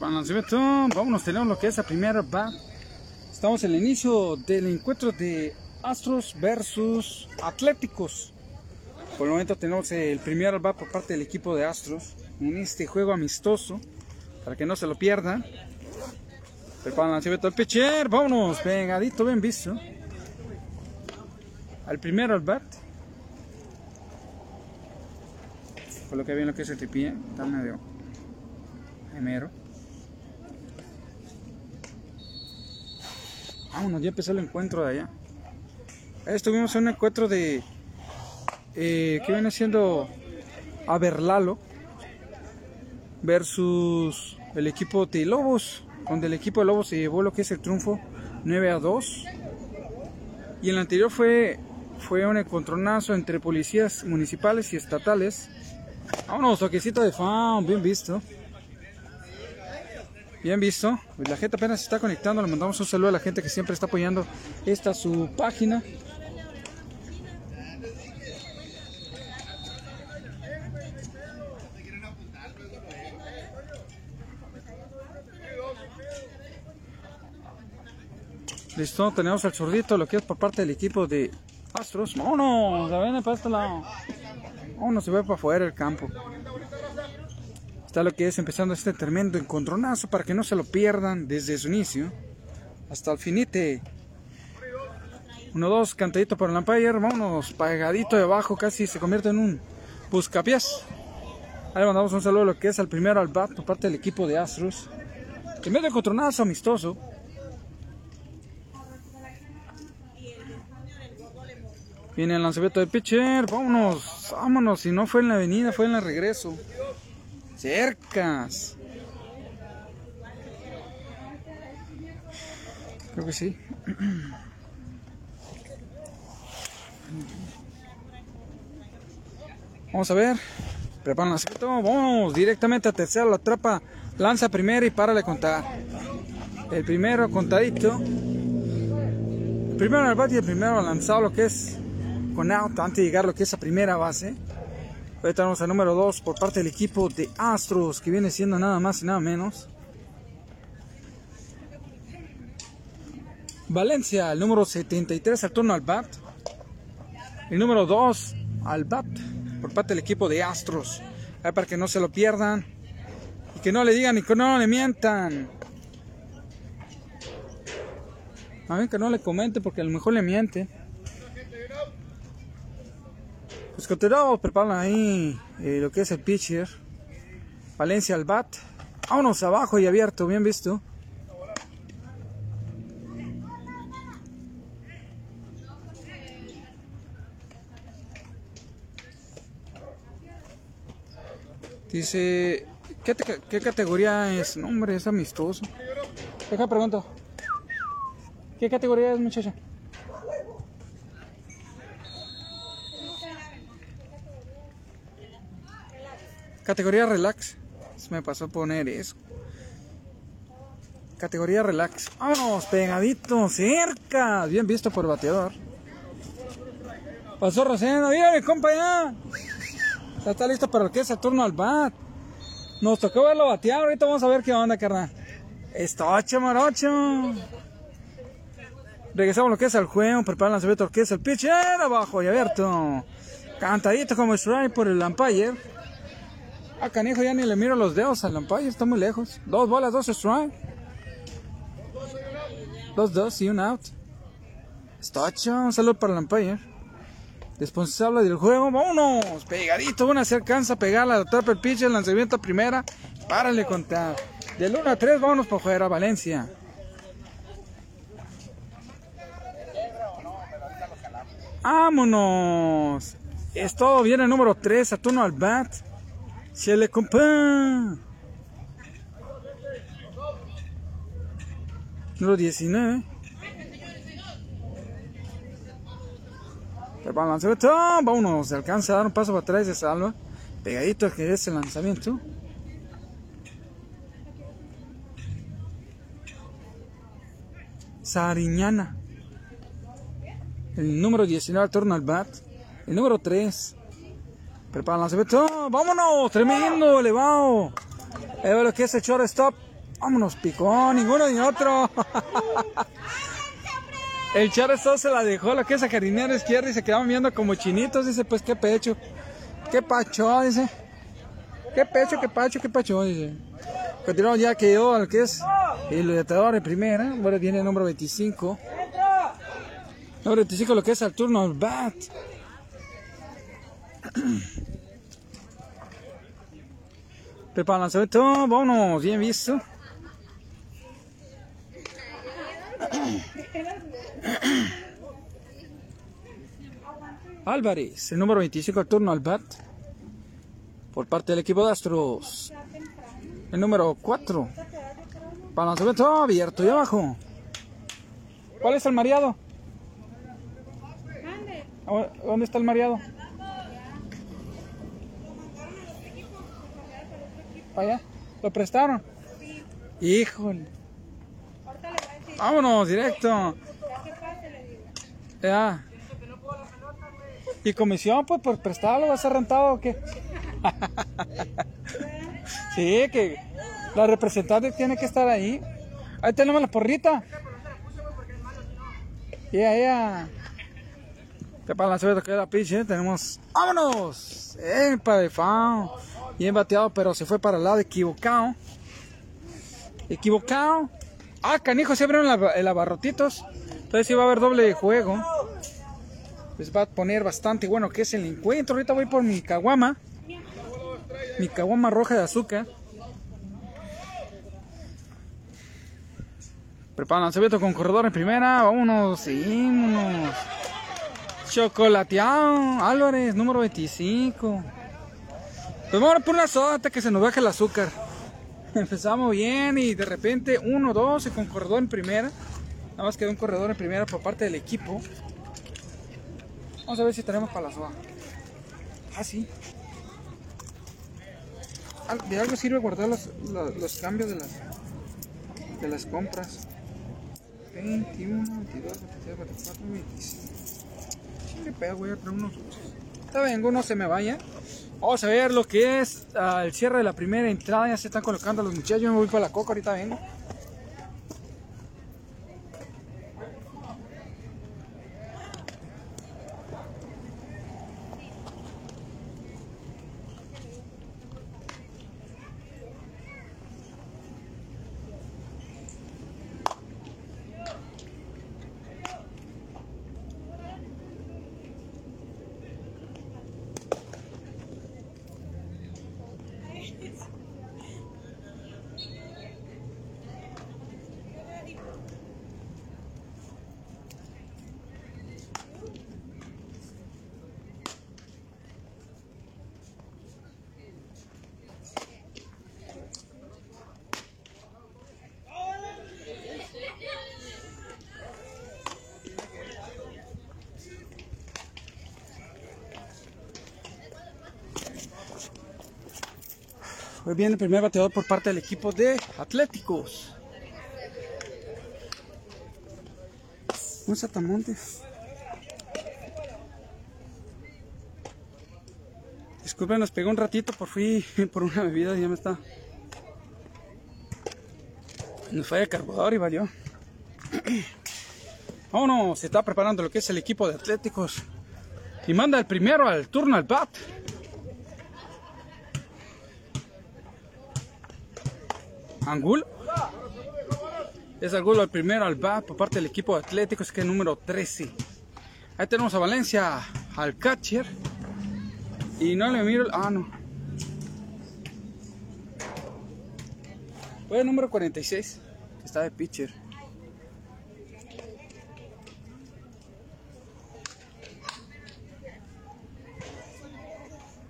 Lanzamiento. Vámonos, tenemos lo que es la primera bat. Estamos en el inicio del encuentro de Astros versus Atléticos. Por el momento tenemos el primer bat por parte del equipo de Astros en este juego amistoso. Para que no se lo pierdan. Preparan lanzamiento al pitcher. Vámonos, pegadito, bien visto. Al primero al bat. Que bien lo que es el tripié. Está medio gemero. Vámonos, ya empezó el encuentro de allá. Estuvimos en un encuentro de. Eh, que viene siendo Averlalo versus el equipo de Lobos, donde el equipo de Lobos se llevó lo que es el triunfo 9 a 2. Y el anterior fue, fue un encontronazo entre policías municipales y estatales. Vámonos, toquecito de fan, bien visto. Bien visto. Pues la gente apenas se está conectando. Le mandamos un saludo a la gente que siempre está apoyando esta su página. Listo, tenemos al zurdito, lo que es por parte del equipo de Astros. Vámonos, se viene para este lado. Vámonos, se ve para afuera el campo. Está lo que es empezando este tremendo encontronazo para que no se lo pierdan desde su inicio hasta el finite. 1-2, cantadito por el umpire. Vámonos, pagadito de abajo, casi se convierte en un buscapiés. Ahí mandamos un saludo a lo que es al primero al bat por parte del equipo de Astros. Primer encontronazo amistoso. Viene el lanzamiento de pitcher. Vámonos, vámonos. Si no fue en la avenida, fue en el regreso. Cercas. Creo que sí. Vamos a ver. Preparan el lanzamiento. Vamos directamente a tercera. La atrapa. Lanza primero y para de contar. El primero contadito. El primero al bate y el primero lanzado lo que es con out antes de llegar lo que es a primera base. Ahorita tenemos al número 2 por parte del equipo de Astros, que viene siendo nada más y nada menos. Valencia, el número 73 al turno al bat. El número 2 al bat por parte del equipo de Astros. Ahí para que no se lo pierdan. Y que no le digan y que no le mientan. A ver que no le comente porque a lo mejor le miente. Pues continuamos, preparan ahí eh, lo que es el pitcher. Valencia al bat. Vámonos abajo y abierto, bien visto. Dice, ¿qué, te- qué categoría es? No, hombre, es amistoso. Deja pregunto. ¿Qué categoría es, muchacha? Categoría relax. Se me pasó a poner eso. Categoría relax. Vámonos, pegadito, cerca. Bien visto por el bateador. Pasó Rosendo. Mira, compa, ya. Ya está listo para lo que es el turno al bat. Nos tocó verlo batear. Ahorita vamos a ver qué onda, carnal. Estocho, morocho. Regresamos lo que es el juego. Preparan el lo que es el pitcher. Abajo y abierto. Cantadito como strike por el umpire. Ah, canijo, ya ni le miro los dedos al umpire, está muy lejos. Dos bolas, dos strike. Dos, dos y un out. Estocho, un saludo para el umpire. Responsable del juego, vámonos. Pegadito, una se alcanza a pegar la atrapa el pitcher, el lanzamiento a primera. Párale contar. Del 1 a 3, vámonos por fuera, Valencia. Vámonos. Es todo bien el número 3, Saturno al bat. Se le compa. Número 19. El lanzamiento. Vámonos. Se alcanza a dar un paso para atrás de salva. Pegadito que es el lanzamiento. Sariñana. El número 19 turno al bat. El número 3. Prepara el lanzamiento. ¡Vámonos! Tremendo, elevado. Va lo que es el shortstop. Vámonos, picó, ninguno ni otro. El Charles se la dejó, la que es a jardinera izquierda y se quedaban viendo como chinitos. Dice, pues qué pecho, qué pacho, dice. Qué pecho, qué pacho, qué pacho, dice. Continuamos ya que yo al que es el letrador de primera. Ahora viene el número 25. Número 25 lo que es al turno bat. Prepara el lanzamiento, vámonos, bien visto. Álvarez, el número 25 al turno al bat. Por parte del equipo de Astros. El número 4. Para lanzamiento abierto y abajo. ¿Cuál es el mareado? ¿Dónde está el mareado? ¿Para allá? ¿Lo prestaron? Híjole. Vámonos, directo. Ya. ¿Y comisión, pues, por prestarlo? ¿Va a ser rentado o qué? sí, que la representante tiene que estar ahí. Ahí tenemos la porrita. Ya, ya. Que para la suerte que la pitch, ¿eh? tenemos. ¡Vámonos! ¡Eh, de fan! Bien bateado, pero se fue para el lado equivocado. Equivocado. Ah, canijo, se abrieron el abarrotitos. Entonces sí va a haber doble juego. Pues va a poner bastante bueno que es el encuentro. Ahorita voy por mi caguama. Mi caguama roja de azúcar. Preparan lanzamiento con corredor en primera. Vámonos, seguimos. Chocolateado. Álvarez, número 25. Pues vamos a poner una soda hasta que se nos baje el azúcar. Empezamos bien y de repente 1, 2 y con corredor en primera. Nada más quedó un corredor en primera por parte del equipo. Vamos a ver si tenemos para la soda. Ah, sí. De algo sirve guardar los, los, cambios de las, de las compras. 21, 22, 23, 24, 25. ¿Qué pedo? Voy a traer unos. Está bien, no se me vaya. Vamos a ver lo que es uh, el cierre de la primera entrada. Ya se están colocando los muchachos. Yo me voy para la coca, ahorita vengo. Viene el primer bateador por parte del equipo de Atléticos. Un Satamontes. Disculpen, nos pegó un ratito por fui por una bebida y ya me está. Nos falla el cargador y valió. Vámonos, se está preparando lo que es el equipo de Atléticos. Y manda el primero al turno al bat. Angulo. Es Angulo el primero al bat por parte del equipo atlético, es que es número 13. Ahí tenemos a Valencia, al catcher. Y no le miro. Ah, no. Fue el número 46, que está de pitcher.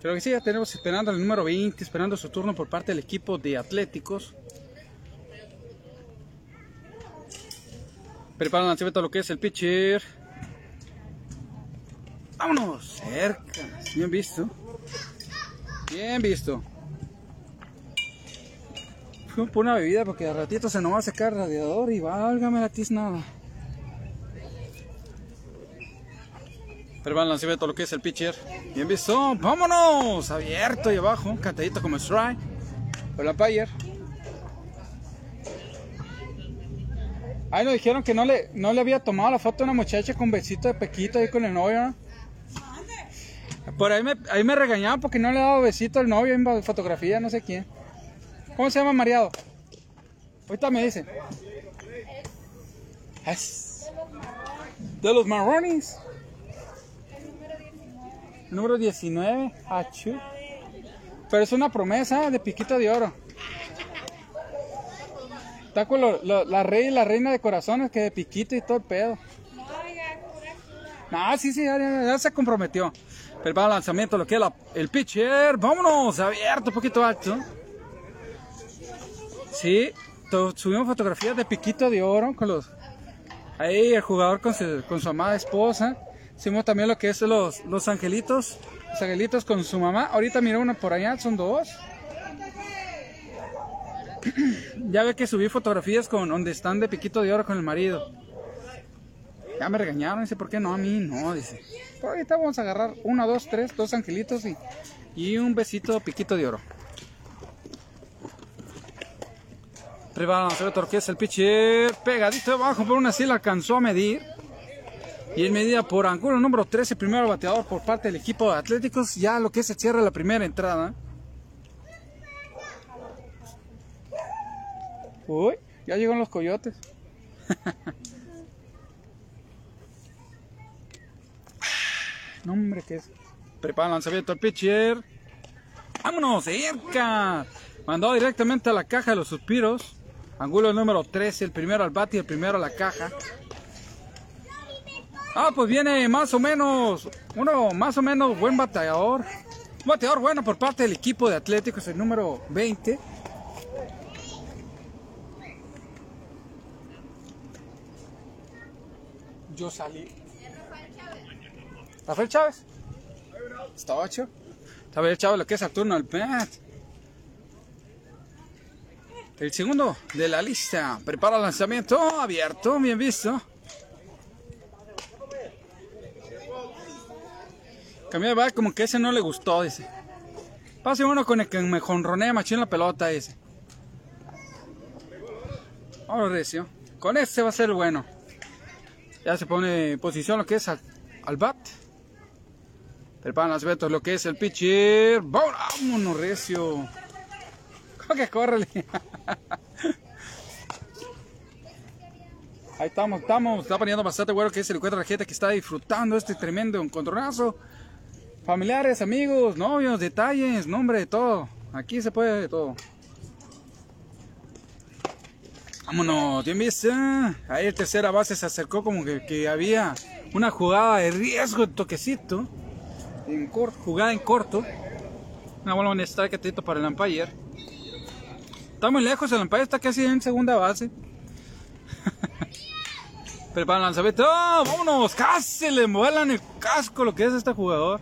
Creo que sí, ya tenemos esperando el número 20, esperando su turno por parte del equipo de Atléticos. Preparan lanzamiento lo que es el pitcher. Vámonos, cerca. Bien visto. Bien visto. Fue por una bebida porque a ratito se nos va a secar el radiador y válgame la tiznada. Preparan lanzamiento lo que es el pitcher. Bien visto. Vámonos. Abierto y abajo. Cantadito como strike. Por la Payer. Ahí nos dijeron que no le, no le había tomado la foto a una muchacha con besito de pequito ahí con el novio. ¿no? Por ahí me, ahí me regañaban porque no le dado besito al novio en fotografía, no sé quién. ¿Cómo se llama Mariado? Ahorita me dicen. Es de los marrones. Número 19. Achú. Pero es una promesa de piquito de oro. Está con lo- lo- la rey y la reina de corazones que de piquito y todo el pedo. No, sí, sí, ya, ya- ya se comprometió. El lanzamiento, lo que es la- el pitcher, vámonos, abierto, un poquito alto. Sí, subimos fotografías de piquito de oro con los. Ahí el jugador con su, con su amada esposa. Hicimos también lo que es los, los angelitos. Los angelitos con su mamá. Ahorita miré uno por allá, son dos. Ya ve que subí fotografías con donde están de piquito de oro con el marido. Ya me regañaron, dice, ¿por qué no? A mí no, dice. Pero ahorita vamos a agarrar uno, dos, tres, dos angelitos y, y un besito piquito de oro. Prepararon a hacer torqueza el pitcher pegadito abajo, pero aún así la alcanzó a medir. Y en medida por ángulo número 13, primero bateador por parte del equipo de Atléticos, ya lo que se cierra la primera entrada. Uy, ya llegan los coyotes. no, hombre, ¿qué es? Prepara el lanzamiento al pitcher. ¡Vámonos, cerca! Mandó directamente a la caja de los suspiros. Angulo número 13, el primero al bate y el primero a la caja. Ah, pues viene más o menos, uno más o menos buen bateador. Un bateador bueno por parte del equipo de Atléticos, el número 20. Yo salí. ¿Rafael Chávez? Está ocho. Rafael Chávez lo que es al turno al bat. El segundo de la lista. Prepara el lanzamiento abierto, bien visto. Cambió de como que ese no le gustó, dice. Pase uno con el que me jonronea machín la pelota, dice. Ahora recio. Con este va a ser bueno. Ya se pone en posición lo que es al, bat. Preparan las vetos lo que es el pitcher. Vámonos, recio. ¿Cómo que córrele? Ahí estamos, estamos. Está poniendo bastante bueno que es el la gente que está disfrutando este tremendo encontronazo. Familiares, amigos, novios, detalles, nombre de todo. Aquí se puede de todo. Vámonos, bien visto. Ahí el tercera base se acercó como que, que había una jugada de riesgo, toquecito. Jugada en corto. Una bola strike atento para el umpire. Está muy lejos, el umpire está casi en segunda base. Prepara el lanzamiento. ¡Oh, vámonos! Casi le vuelan el casco lo que es este jugador.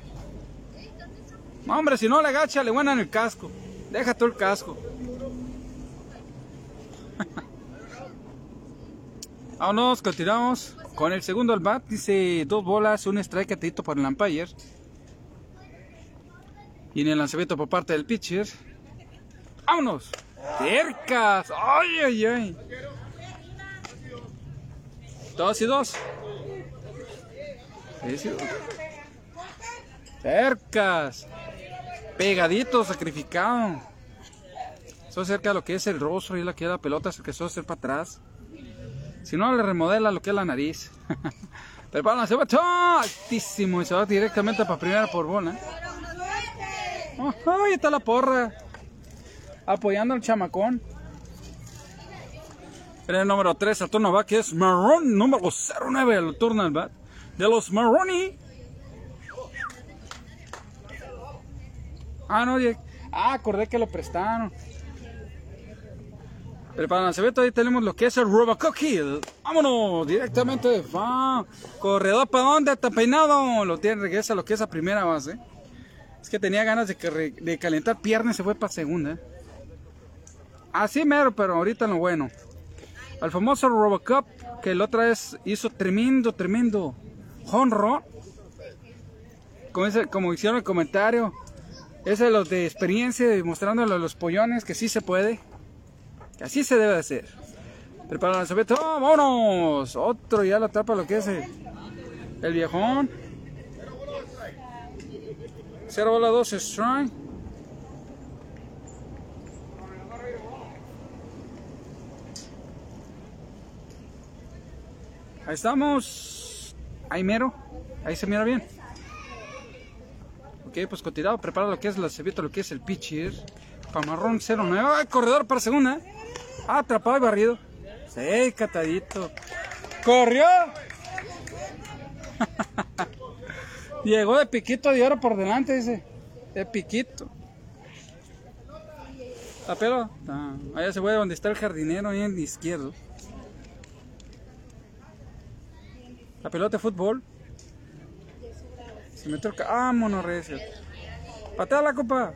No, hombre, si no le agacha, le vuelan el casco. Deja todo el casco. Vámonos, continuamos con el segundo al bat. Dice dos bolas, un strike atento para el umpire. Y en el lanzamiento por parte del pitcher. ¡Vámonos! ¡Cercas! ¡Ay, ay, ay! Dos y dos. Cercas. Pegadito, sacrificado. Eso cerca de lo que es el rostro y lo que la pelota, se que eso hacer para atrás. Si no, le remodela lo que es la nariz. El lanzamiento altísimo y se va directamente para primera por bola. Ahí está la porra. Apoyando al chamacón. En el número 3 al turno va que es Marrón, número 09 al turno. De los Marroni. Ah, no, ah, acordé que lo prestaron. Prepara el lanzamiento, ahí tenemos lo que es el Robocop Hill. Vámonos, directamente. Va. Corredor, ¿para dónde? Está peinado. Lo tiene, regresa lo que es a primera base. Es que tenía ganas de, que de calentar piernas y se fue para segunda. Así mero, pero ahorita lo bueno. Al famoso Robocop, que la otra vez hizo tremendo, tremendo run. Como, dice- como hicieron el comentario, es de los de experiencia, demostrándole a los pollones que sí se puede, así se debe hacer. Prepara el lanzamiento. ¡Vámonos! Otro ya la tapa lo que es el, viejón. 0 bola 2 strike. Ahí estamos. Ahí mero. Ahí se mira bien. Ok, pues continuado. Prepara lo que es la cebita, lo que es el pitcher. Pamarrón 09. ¡Ay, corredor para segunda! Atrapado y barrido. Sí, catadito. ¡Corrió! Llegó de piquito de oro por delante, dice. De piquito. La pelo. Ah, allá se fue donde está el jardinero, ahí en izquierdo. La pelota de fútbol. Se me toca. ¡Ah, monorrecio! Patea la copa.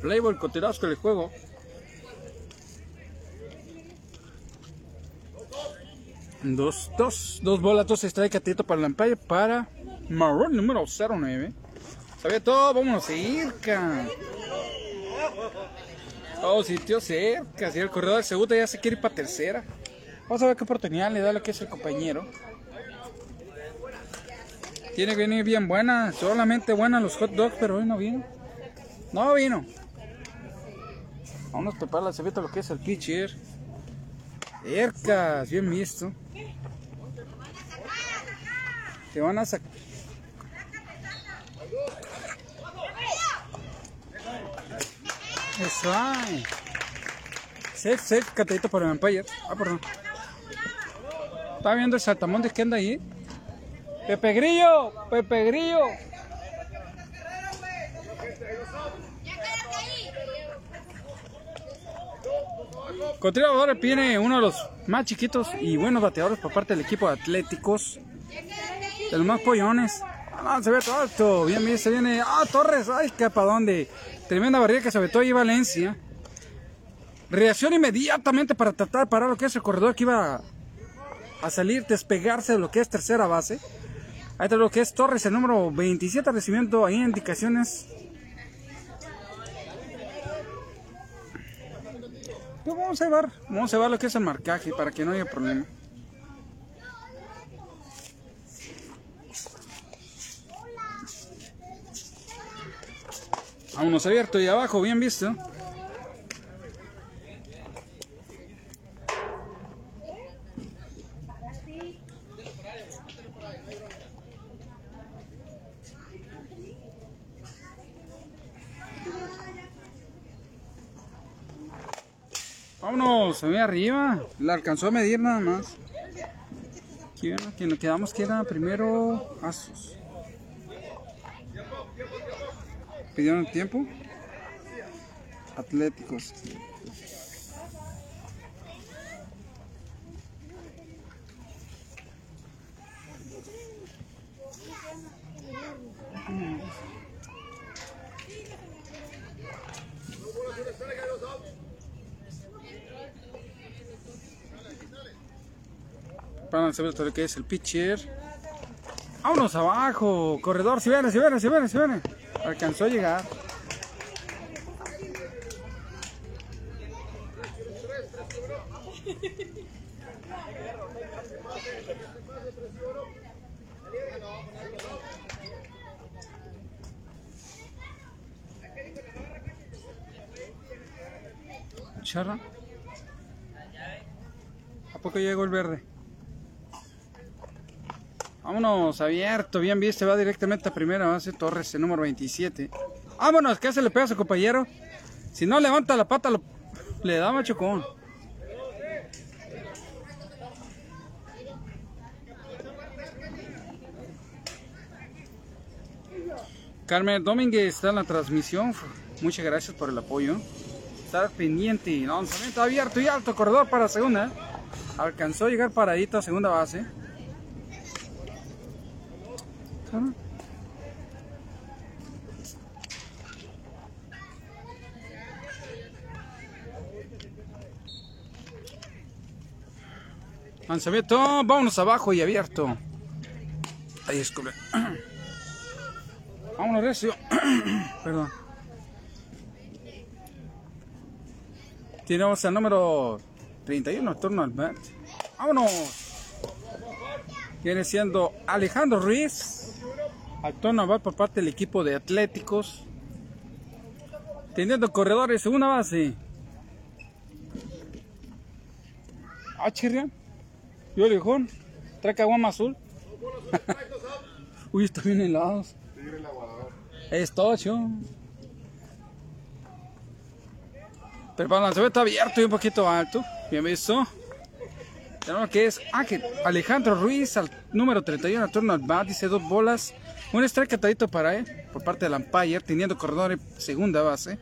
Playboy, continuamos con el juego. Dos, dos, dos bolas, dos strike atento para la empire para Marrón número 09. Sabía todo, vámonos cerca. Oh, sitio cerca. Si el corredor de segunda ya se quiere ir para tercera. Vamos a ver qué oportunidad le da lo que es el compañero. Tiene que venir bien buena, solamente buena los hot dogs, pero hoy no vino. No vino. Vamos a preparar la cebita lo que es el pitcher. Cercas, bien visto. Te van a sacar. Eso hay. Safe, safe, catadito para el Empire. Ah, perdón. Estaba viendo el saltamontes que anda ahí. Pepe Grillo, Pepe Grillo. Continuador viene uno de los más chiquitos y buenos bateadores por parte del equipo de Atléticos. De los más pollones. Ah, ve todo alto. Bien, bien, se viene. Ah, Torres. Ay, que para dónde. Tremenda barriga que se aventó ahí Valencia. Reacción inmediatamente para tratar de parar lo que es el corredor que iba a salir, despegarse de lo que es tercera base. Ahí está lo que es Torres, el número 27, recibiendo ahí indicaciones. Pues vamos a llevar, vamos a llevar lo que es el marcaje para que no haya problema. Vámonos abierto y abajo, bien visto. Vámonos, se arriba. La alcanzó a medir nada más. Quien nos quedamos queda primero Asos. ¿Pidieron el tiempo? Atléticos. Para saber todo lo que es el pitcher. Vámonos abajo, corredor, si viene, si viene, si viene, si viene. Alcanzó a llegar. Charra. ¿A poco llegó el verde? Vámonos, abierto, bien visto, va directamente a primera base, Torres, el número 27. Vámonos, que se le pega su compañero. Si no levanta la pata, le da machocón. Carmen Domínguez está en la transmisión. Muchas gracias por el apoyo. Estar pendiente. Lanzamiento abierto y alto, corredor para segunda. Alcanzó a llegar paradito a segunda base. Lanzamiento, vámonos abajo y abierto. Ahí descubre. Vámonos recio. Perdón. Tenemos al número 31, turno al bat. ¡Vámonos! Viene siendo Alejandro Ruiz. Al turno al bat por parte del equipo de Atléticos. Teniendo corredores, segunda base. Ah, chirrián. Yo viejón. Trae caguama azul. Uy, está bien helados. Es tocho. Pero para lanzamiento está abierto y un poquito alto. Bien visto. Tenemos que es Ángel Alejandro Ruiz al número 31 al turno al bat. Dice dos bolas. Un strike catadito para él por parte del umpire. Teniendo corredor en segunda base.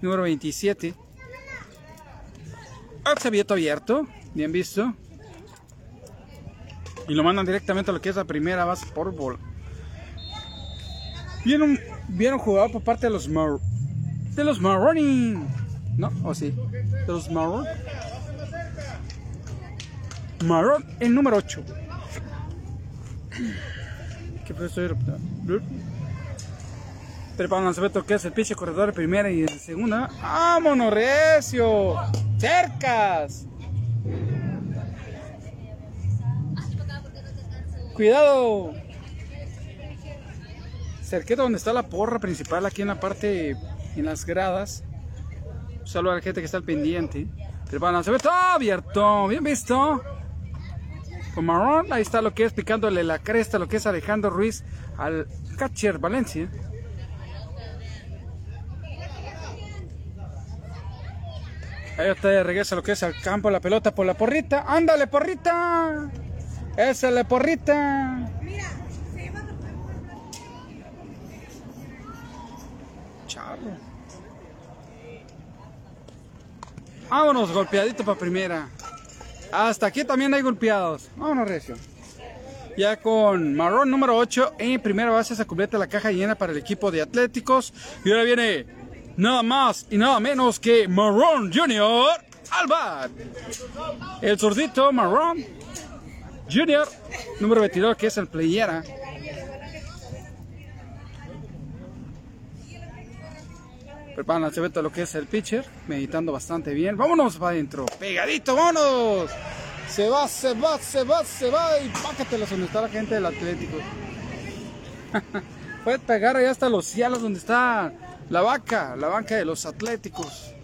Número 27. abierto abierto. Bien visto. Y lo mandan directamente a lo que es la primera base por bola. Viene un, por parte de los Mar de los. ¿No? ¿O sí? De los Marron. Marron, el número 8. ¿Qué fue eso? Que es el pitch corredor de primera y de segunda. ¡Vámonos, recio! ¡Cercas! ¡Cuidado! Cerqueta donde está la porra principal, aquí en la parte, en las gradas. Un saludo a la gente que está al pendiente. Todo abierto, bien visto. Marrón, ahí está lo que es picándole la cresta, lo que es Alejandro Ruiz al catcher Valencia. Ahí está, regresa lo que es al campo, la pelota por la porrita. ¡Ándale, porrita! ¡Esa es la porrita! Charro. Vámonos, golpeadito para primera. Hasta aquí también hay golpeados. Vámonos, Recio. Ya con marrón número 8 en primera base se completa la caja llena para el equipo de Atléticos. Y ahora viene nada más y nada menos que Marrón Junior Albat. El zurdito Marrón Junior número 22 que es el playera. Preparan se ve todo lo que es el pitcher, meditando bastante bien. Vámonos para adentro, pegadito, vámonos. Se va, se va, se va, se va y pácatelos donde está la gente del Atlético. Puede pegar allá hasta los cielos donde está la vaca, la banca de los Atléticos.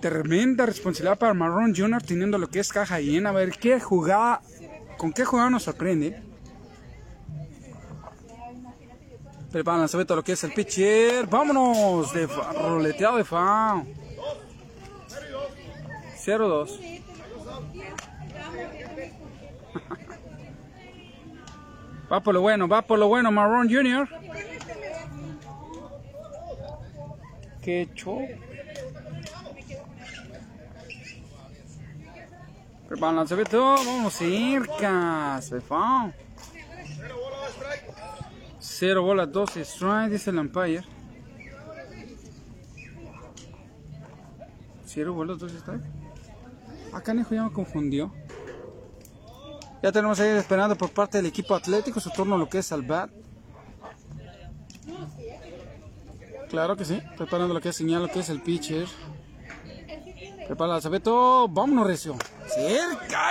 Tremenda responsabilidad para Marrón Jr. teniendo lo que es caja llena. A ver qué jugada, con qué jugada nos sorprende. Preparan ve todo lo que es el pitcher. Vámonos de roleteado de fan. 0-2. va por lo bueno, va por lo bueno Marron Jr. Qué show. Preparan todo. Vamos cerca. Se fan. 0 bolas, 12 strike, dice el umpire. 0 bolas, 12 strike. Acá Nejo ya me confundió. Ya tenemos ahí esperando por parte del equipo atlético su turno lo que es al bat. Claro que sí, preparando lo que es señal, lo que es el pitcher. Prepara el Sabeto, vámonos recio. Cerca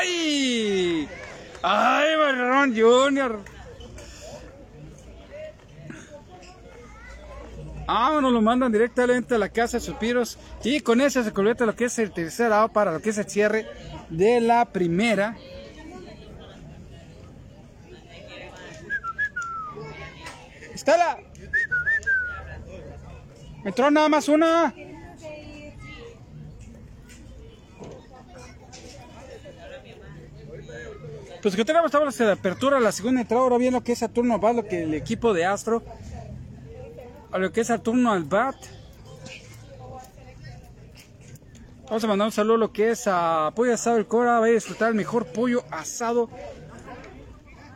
¡Ay, Marrón Junior! Vámonos, lo mandan directamente a la casa de Suspiros. Y con eso se completa lo que es el tercer lado para lo que es el cierre de la primera. Estela. Entró nada más una. Pues que tenemos tablas de apertura, la segunda entrada, ahora bien lo que es a turno va lo que el equipo de Astro a lo que es el turno al bat. Vamos a mandar un saludo a lo que es a Pollo Asado el Cora. Va a disfrutar el mejor pollo asado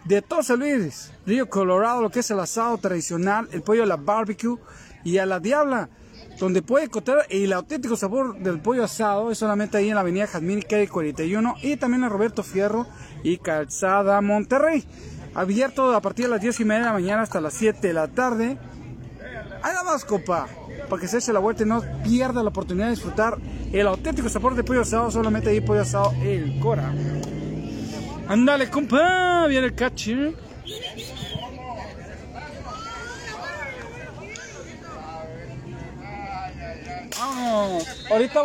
de todos San Luis, Río Colorado, lo que es el asado tradicional, el pollo a la barbecue y a la diabla, donde puede encontrar el auténtico sabor del pollo asado, es solamente ahí en la avenida Jazmín Calle 41 y también en Roberto Fierro y Calzada Monterrey. abierto a partir de las 10 y media de la mañana hasta las 7 de la tarde. Nada más, copa, para que se eche la vuelta y no pierda la oportunidad de disfrutar el auténtico sabor de pollo asado, solamente ahí pollo asado el Cora. Ándale, compa, viene el cachi. Vamos, ahorita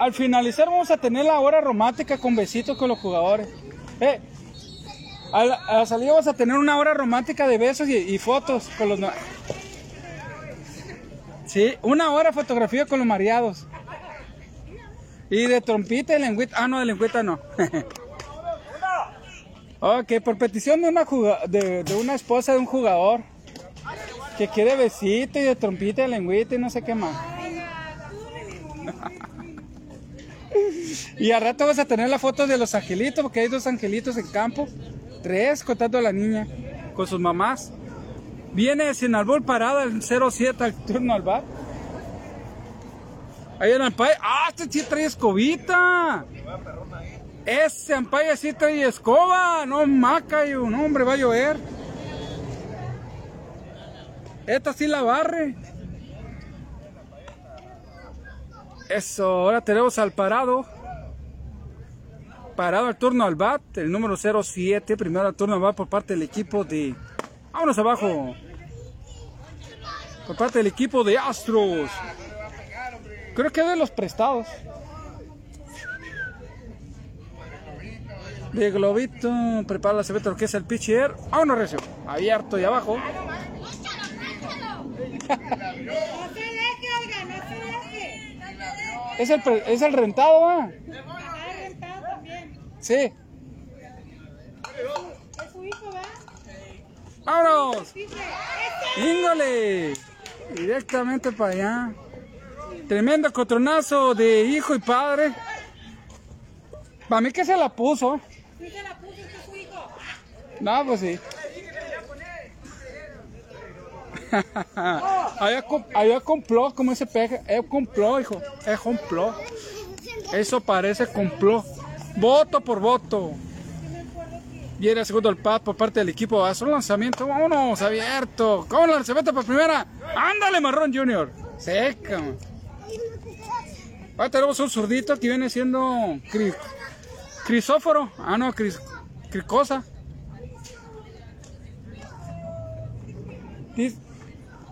al finalizar vamos a tener la hora romántica con besitos con los jugadores. Eh, a la, salida vamos a tener una hora romántica de besos y, fotos con los... Sí, una hora fotografía con los mareados. Y de trompita y lengüita. Ah, no, de lengüita no. ok, por petición de una, de, de una esposa de un jugador que quiere besito y de trompita y lengüita y no sé qué más. y al rato vas a tener la foto de los angelitos, porque hay dos angelitos en campo. Tres contando a la niña con sus mamás. Viene sin árbol parada el 07 al turno al bar. Ahí en Ampaya. ¡Ah! Este sí trae escobita. Ese Ampaya sí trae escoba. No maca, no hombre, va a llover. Esta sí la barre. Eso, ahora tenemos al parado. Parado al turno al bat, el número 07, primero al turno al bat por parte del equipo de... Vámonos abajo. Por parte del equipo de Astros. Creo que de los prestados. De globito, prepara la cebeta lo que es el pitcher. Vámonos recio. Abierto y abajo. Es el, es el rentado, ¿va? rentado también. Sí. Es su hijo, ¿va? ¡Vámonos! ¡Íngole! Directamente para allá. Tremendo cotronazo de hijo y padre. Para mí que se la puso. Sí se la puso, es su hijo. No, pues sí. Allá complot, como ese peje. Es complot, hijo. Es complot. Eso parece complot. Voto por voto. Viene el segundo el pad por parte del equipo. Hace un lanzamiento. Vámonos, abierto. ¿Cómo el lanzamiento por primera? Ándale, Marrón Junior. Seca. Ahora tenemos un zurdito que viene siendo crisóforo. Ah, no, cris, cricosa.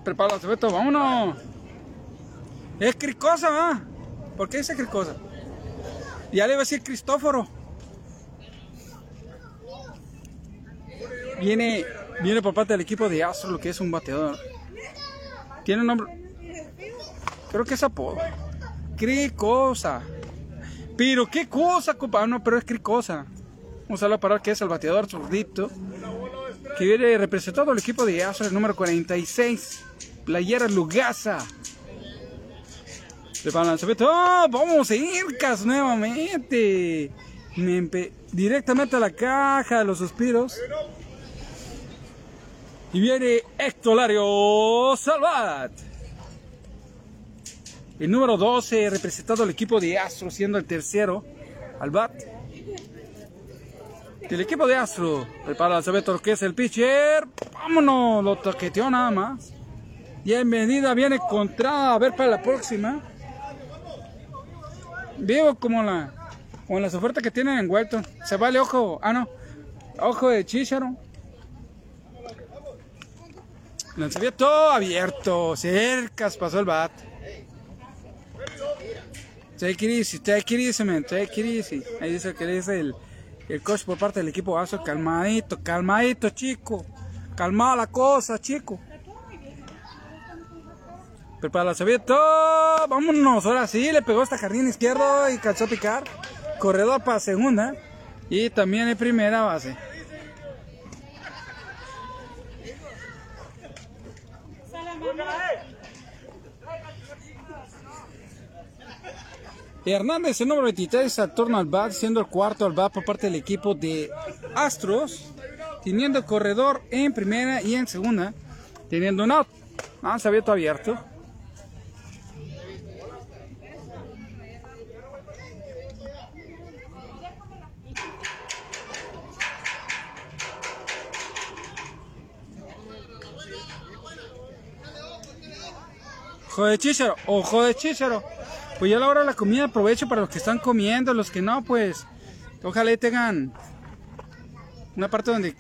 Prepara la vámonos. Es Cricosa, ¿va? ¿Por qué dice Cricosa? Ya le iba a decir Cristóforo. Viene, viene por parte del equipo de Astro, lo que es un bateador. Tiene un nombre. Creo que es apodo. Cricosa. Pero qué cosa, compa. Ah, no, pero es Cricosa. Vamos a parar que es el bateador zurdito que viene representado el equipo de Astro, el número 46, Playera Lugasa. De lanzamiento. ¡Oh! Vamos a Ircas nuevamente. Directamente a la caja de los suspiros. Y viene Hectolario Salvat. El número 12, representado el equipo de Astro, siendo el tercero. Al bat. El equipo de Astro prepara el lo que es el pitcher. Vámonos, lo toqueteó nada más. Bienvenida, viene contra. A ver para la próxima. Veo como la con las ofertas que tienen en Welton. Se vale ojo. Ah, no. Ojo de chicharo. Lanzamiento abierto. Cercas pasó el bat. Take it easy, take it easy, man. Ahí dice que dice el el coach por parte del equipo Aso, calmadito, calmadito, chico. Calmada la cosa, chico. Prepara el todo. Vámonos, ahora sí, le pegó esta jardín izquierdo y calzó a picar. Corredor para segunda. Y también en primera base. Hernández, el número 23, al turno al bat, siendo el cuarto al bat por parte del equipo de Astros, teniendo corredor en primera y en segunda, teniendo un out. Ah, se abierto abierto. Ojo de chícharo, ojo de chícharo. Pues ya la hora de la comida aprovecho para los que están comiendo, los que no, pues ojalá tengan una parte donde,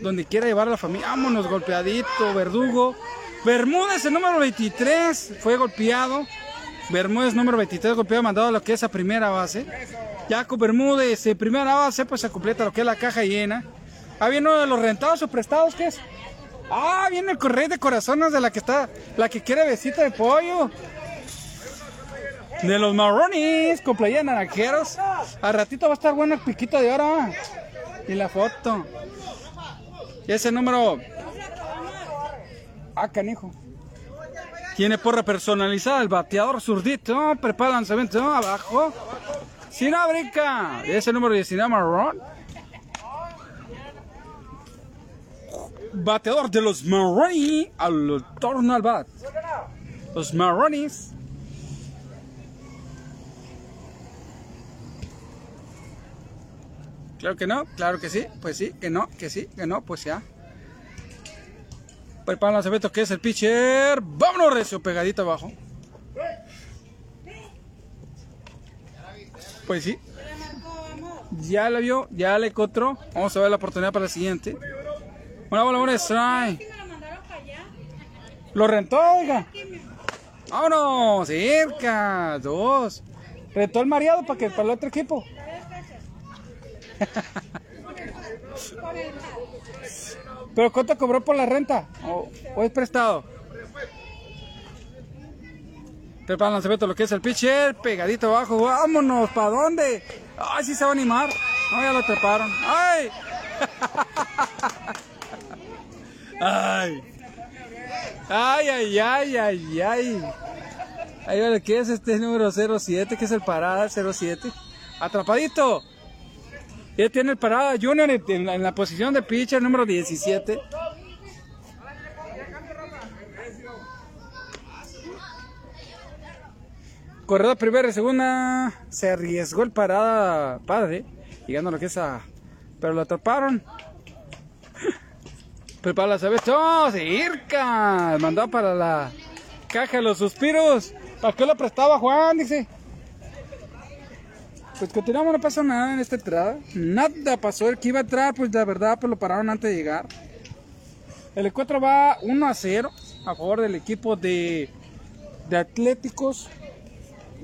donde quiera llevar a la familia. Vámonos, golpeadito, verdugo. Bermúdez, el número 23, fue golpeado. Bermúdez, número 23, golpeado, mandado a lo que es a primera base. Jaco Bermúdez, en primera base, pues se completa lo que es la caja llena. Ah, viene uno de los rentados o prestados, ¿qué es? Ah, viene el correo de corazones de la que está, la que quiere besita de pollo. De los marrones, con playa naranjeros. Al ratito va a estar bueno el piquito de oro. Y la foto. Y ese número. Ah, canijo. Tiene porra personalizada, el bateador zurdito. Prepara el lanzamiento abajo. Sin brinca. Ese número 19 marrón. Bateador de los Marrones al torno al bat. Los Marrones. Claro que no, claro que sí, pues sí, que no, que sí, que no, pues ya. Prepara el lanzamiento que es el pitcher. Vámonos, recio, pegadito abajo. Pues sí. Ya la vio, ya la encontró. Vamos a ver la oportunidad para la siguiente. Una bola, buena strike. Lo rentó, oiga. Vámonos, cerca, dos. Rentó el mareado para que para el otro equipo. Pero ¿cuánto cobró por la renta? ¿O, o es prestado? Prepara el lanzamiento, lo que es el pitcher, pegadito abajo. Vámonos, ¿para dónde? Ay, sí se va a animar. No, ya lo treparon. ¡Ay! ¡Ay! ¡Ay, ay, ay, ay, ay! Ahí vale, ¿qué es este número 07? ¿Qué es el parada 07? Atrapadito. Ya tiene el parada Junior en, en la posición de pitcher número 17. Corredor primera y segunda. Se arriesgó el parada padre. Llegando a lo que es a. Pero lo atraparon. Prepara la sabes. ¡Oh! ¡Circa! Mandó para la caja de los suspiros. ¿Para qué lo prestaba Juan? Dice. Pues continuamos, no pasó nada en esta entrada. Nada pasó. El que iba a entrar, pues la verdad, pues lo pararon antes de llegar. El encuentro va 1 a 0 a favor del equipo de, de Atléticos.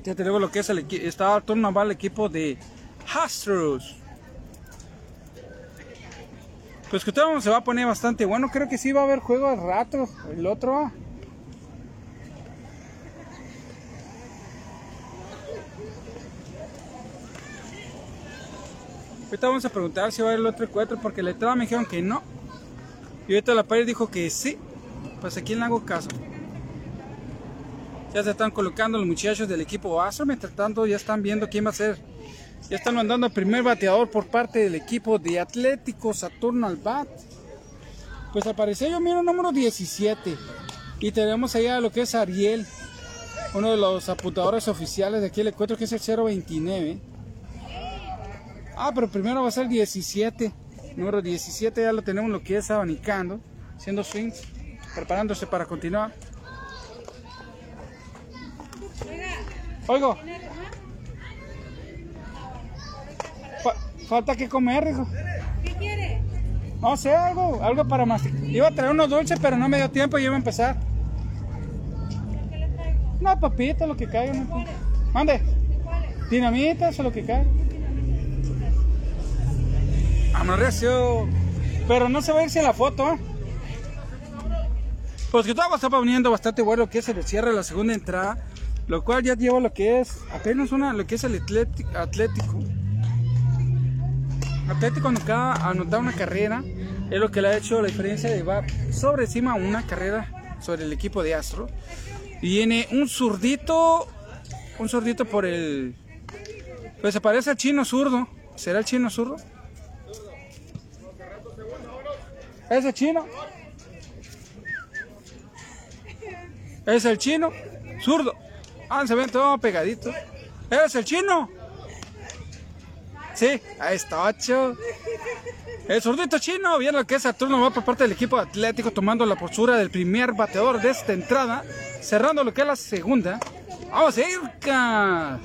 Ya te digo lo que es el equipo. Está turno va el equipo de Astros. Pues que todo se va a poner bastante bueno. Creo que sí va a haber juego al rato. El otro. Ahorita vamos a preguntar si va a haber el otro encuentro porque la entrada me dijeron que no. Y ahorita la pared dijo que sí. Pues aquí le hago caso. Ya se están colocando los muchachos del equipo Astro. Mientras tanto ya están viendo quién va a ser. Ya están mandando al primer bateador por parte del equipo de Atlético Saturno al bat. Pues apareció yo miro número 17. Y tenemos allá lo que es Ariel. Uno de los apuntadores oficiales de aquí el encuentro que es el 029. Ah, pero primero va a ser 17. Número 17 ya lo tenemos lo que es abanicando. Haciendo swings. Preparándose para continuar. Oigo. Falta que comer, hijo. ¿Qué quiere? No sé, algo, algo para más. Iba a traer unos dulces, pero no me dio tiempo y iba a empezar. ¿Qué le traigo? No, papita, lo que caiga. No. Mande. ¿Cuáles? Dinamitas o lo que caiga. Vámonos, recio. Pero no se va a ir sin la foto, ¿eh? Pues que todo está poniendo bastante bueno que es el cierre de la segunda entrada. Lo cual ya lleva lo que es apenas una, lo que es el Atlético. Atlético, cuando acaba de anotar una carrera es lo que le ha hecho la diferencia de llevar sobre encima una carrera sobre el equipo de Astro. Y viene un zurdito, un zurdito por el... Pues se parece al chino zurdo. ¿Será el chino zurdo? ¿Es el chino? ¿Es el chino? Zurdo. Ah, se ven todo pegadito. ¿Es el chino? Sí, ahí está, ocho. El zurdito chino, viene lo que es Saturno, va por parte del equipo atlético, tomando la postura del primer bateador de esta entrada, cerrando lo que es la segunda. Vamos a ir, ca-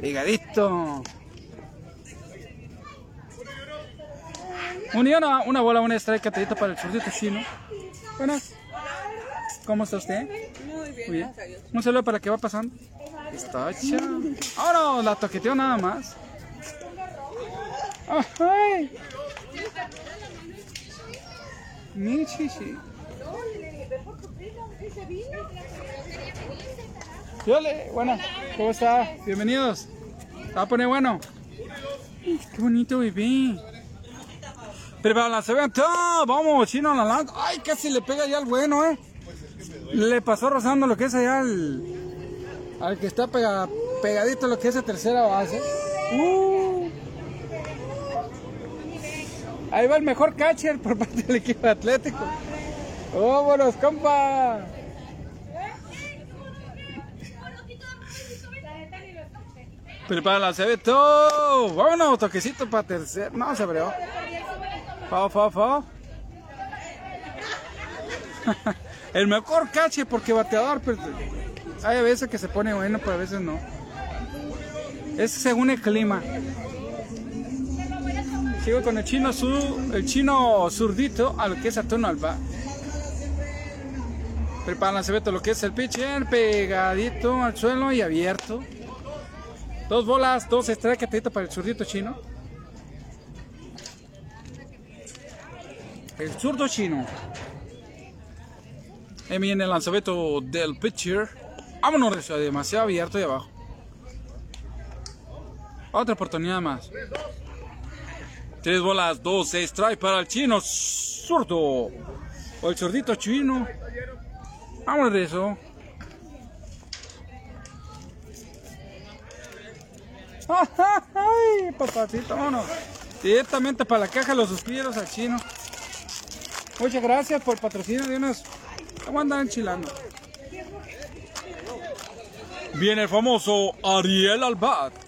Ligadito. Unión a una bola, una strike, catadito para el zurdito chino. Buenas. ¿Cómo está usted? Muy bien, Muy bien. Un saludo para que va pasando. Está hecha. Ahora la toqueteo nada más. Ay. Mi chichi. Yole, bueno, ¿cómo está? Bienvenidos. ¿Se va a poner bueno? Qué bonito bebé. Pero para lanzamiento, vamos, chino la lanza. Ay, casi le pega ya al bueno, eh. Le pasó rozando lo que es allá al, al que está pega- pegadito lo que es la tercera base. Uh. Ahí va el mejor catcher por parte del equipo atlético. ¡Vámonos, compa! Prepara la todo. Vámonos, toquecito para tercer. No, se abrió. Fa, fa, fa. El mejor cache porque bateador, pero hay veces que se pone bueno, pero a veces no. Es según el clima. Sigo con el chino su, el chino zurdito a lo que es Saturno Alba. Prepara lanzamiento lo que es el pitcher, pegadito al suelo y abierto. Dos bolas, dos catadito para el zurdito chino. El zurdo chino. Ahí viene el lanzamiento del pitcher. Vámonos, demasiado abierto ahí abajo. Otra oportunidad más. Tres bolas, dos strike para el chino zurdo. O el zurdito chino. Vámonos, Recio. ¡Ay, papacito! Vámonos. Directamente para la caja los suspiros al chino. Muchas gracias por el patrocinio de unos. ¿Cómo andan enchilando? Viene el famoso Ariel Albat.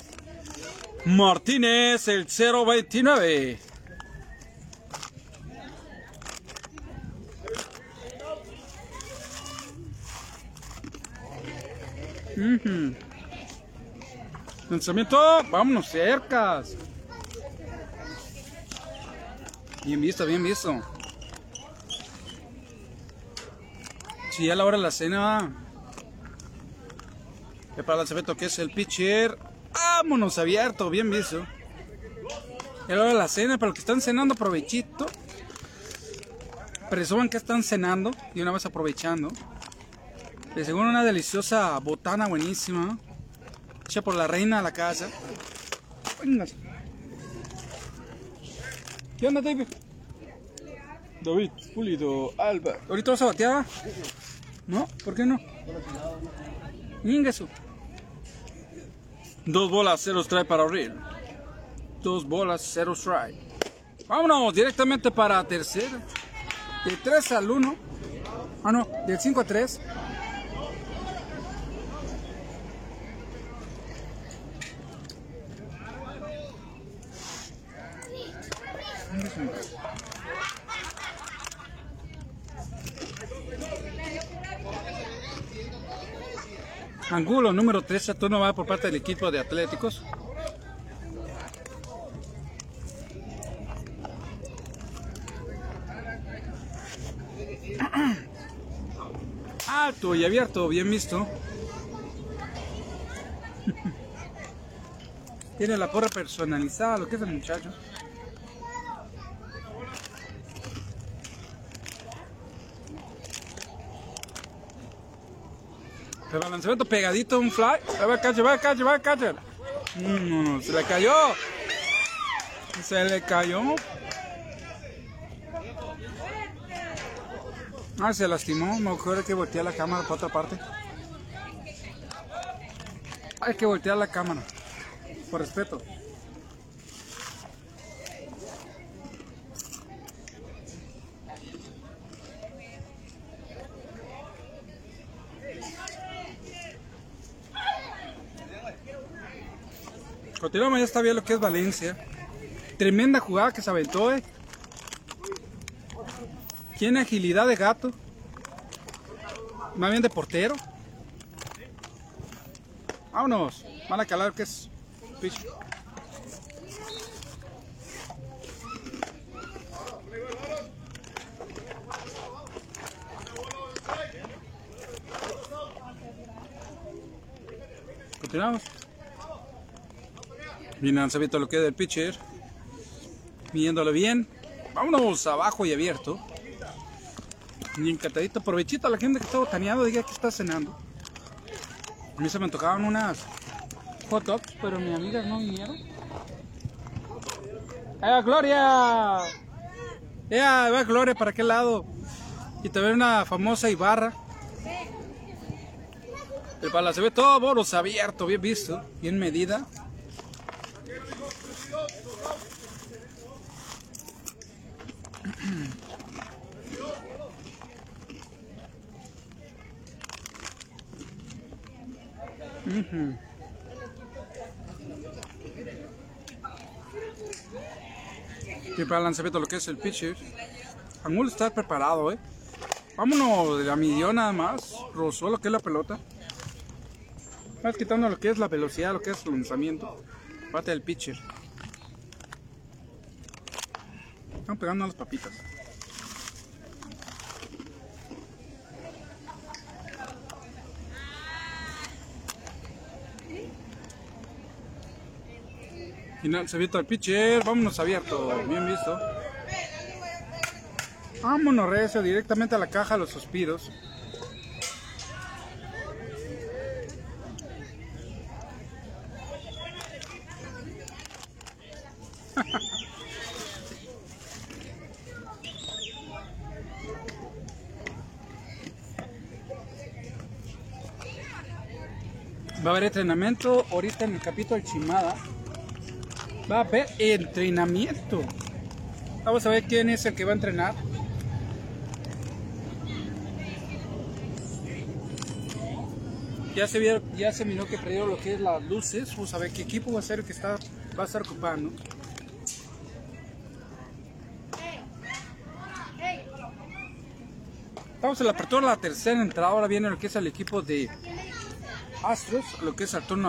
Martínez, el 029. Ujú. Lanzamiento, vámonos cercas. Bien visto, bien visto. Si ya la hora de la cena. Que para el lanzamiento que es el pitcher. Vámonos abierto, bien visto. Ya la hora de la cena, para los que están cenando, provechito. Presuman que están cenando y una vez aprovechando. De seguro una deliciosa botana buenísima. Hecha por la reina de la casa. Véngase. ¿Qué onda, David? David, Pulido, Alba. ¿Ahorita vas a batear? ¿No? ¿Por qué no? Ingasu. Dos bolas, cero strike para abrir. Dos bolas, cero strike. Vámonos directamente para tercera. De 3 al 1. Ah, no, del 5 a 3. Angulo número 3, turno va por parte del equipo de Atléticos. Alto y abierto, bien visto. Tiene la porra personalizada, lo que es el muchacho. El lanzamiento pegadito, un fly. Va a catcher, va catcher, va catcher. No, no, no, se le cayó. Se le cayó. Ah, se lastimó. Mejor hay que voltear la cámara para otra parte. Hay que voltear la cámara. Por respeto. Continuamos, ya está bien lo que es Valencia. Tremenda jugada que se aventó, eh. Tiene agilidad de gato. Más bien de portero. Vámonos. Van a calar que es. Continuamos. Bien, se visto lo que del pitcher. Viéndolo bien. Vámonos abajo y abierto. Y encantadito. Provechito a la gente que está botaneando. Diga que está cenando. A mí se me tocaban unas hot dogs, pero mis amigas no vinieron. ¡Eh, Gloria! ¡Eh, va Gloria! ¿Para qué lado? Y también una famosa Ibarra. El pala se ve todo boros abierto, bien visto, bien medida. Ujú. Y para el lanzamiento lo que es el pitcher. Angul está preparado, eh. Vámonos de la midió nada más. Rozó lo que es la pelota. Vas quitando lo que es la velocidad, lo que es el lanzamiento. Bate el pitcher. Están pegando a las papitas. Final, se abierto el pitcher. Vámonos abierto. Bien visto. Vámonos recio directamente a la caja los suspiros. Va a haber entrenamiento ahorita en el capítulo Chimada. Va a haber entrenamiento. Vamos a ver quién es el que va a entrenar. Ya se vieron, ya se miró que perdieron lo que es las luces. Vamos a ver qué equipo va a ser el que está, va a estar ocupando. Estamos en la apertura la tercera entrada. Ahora viene lo que es el equipo de Astros, lo que es el turno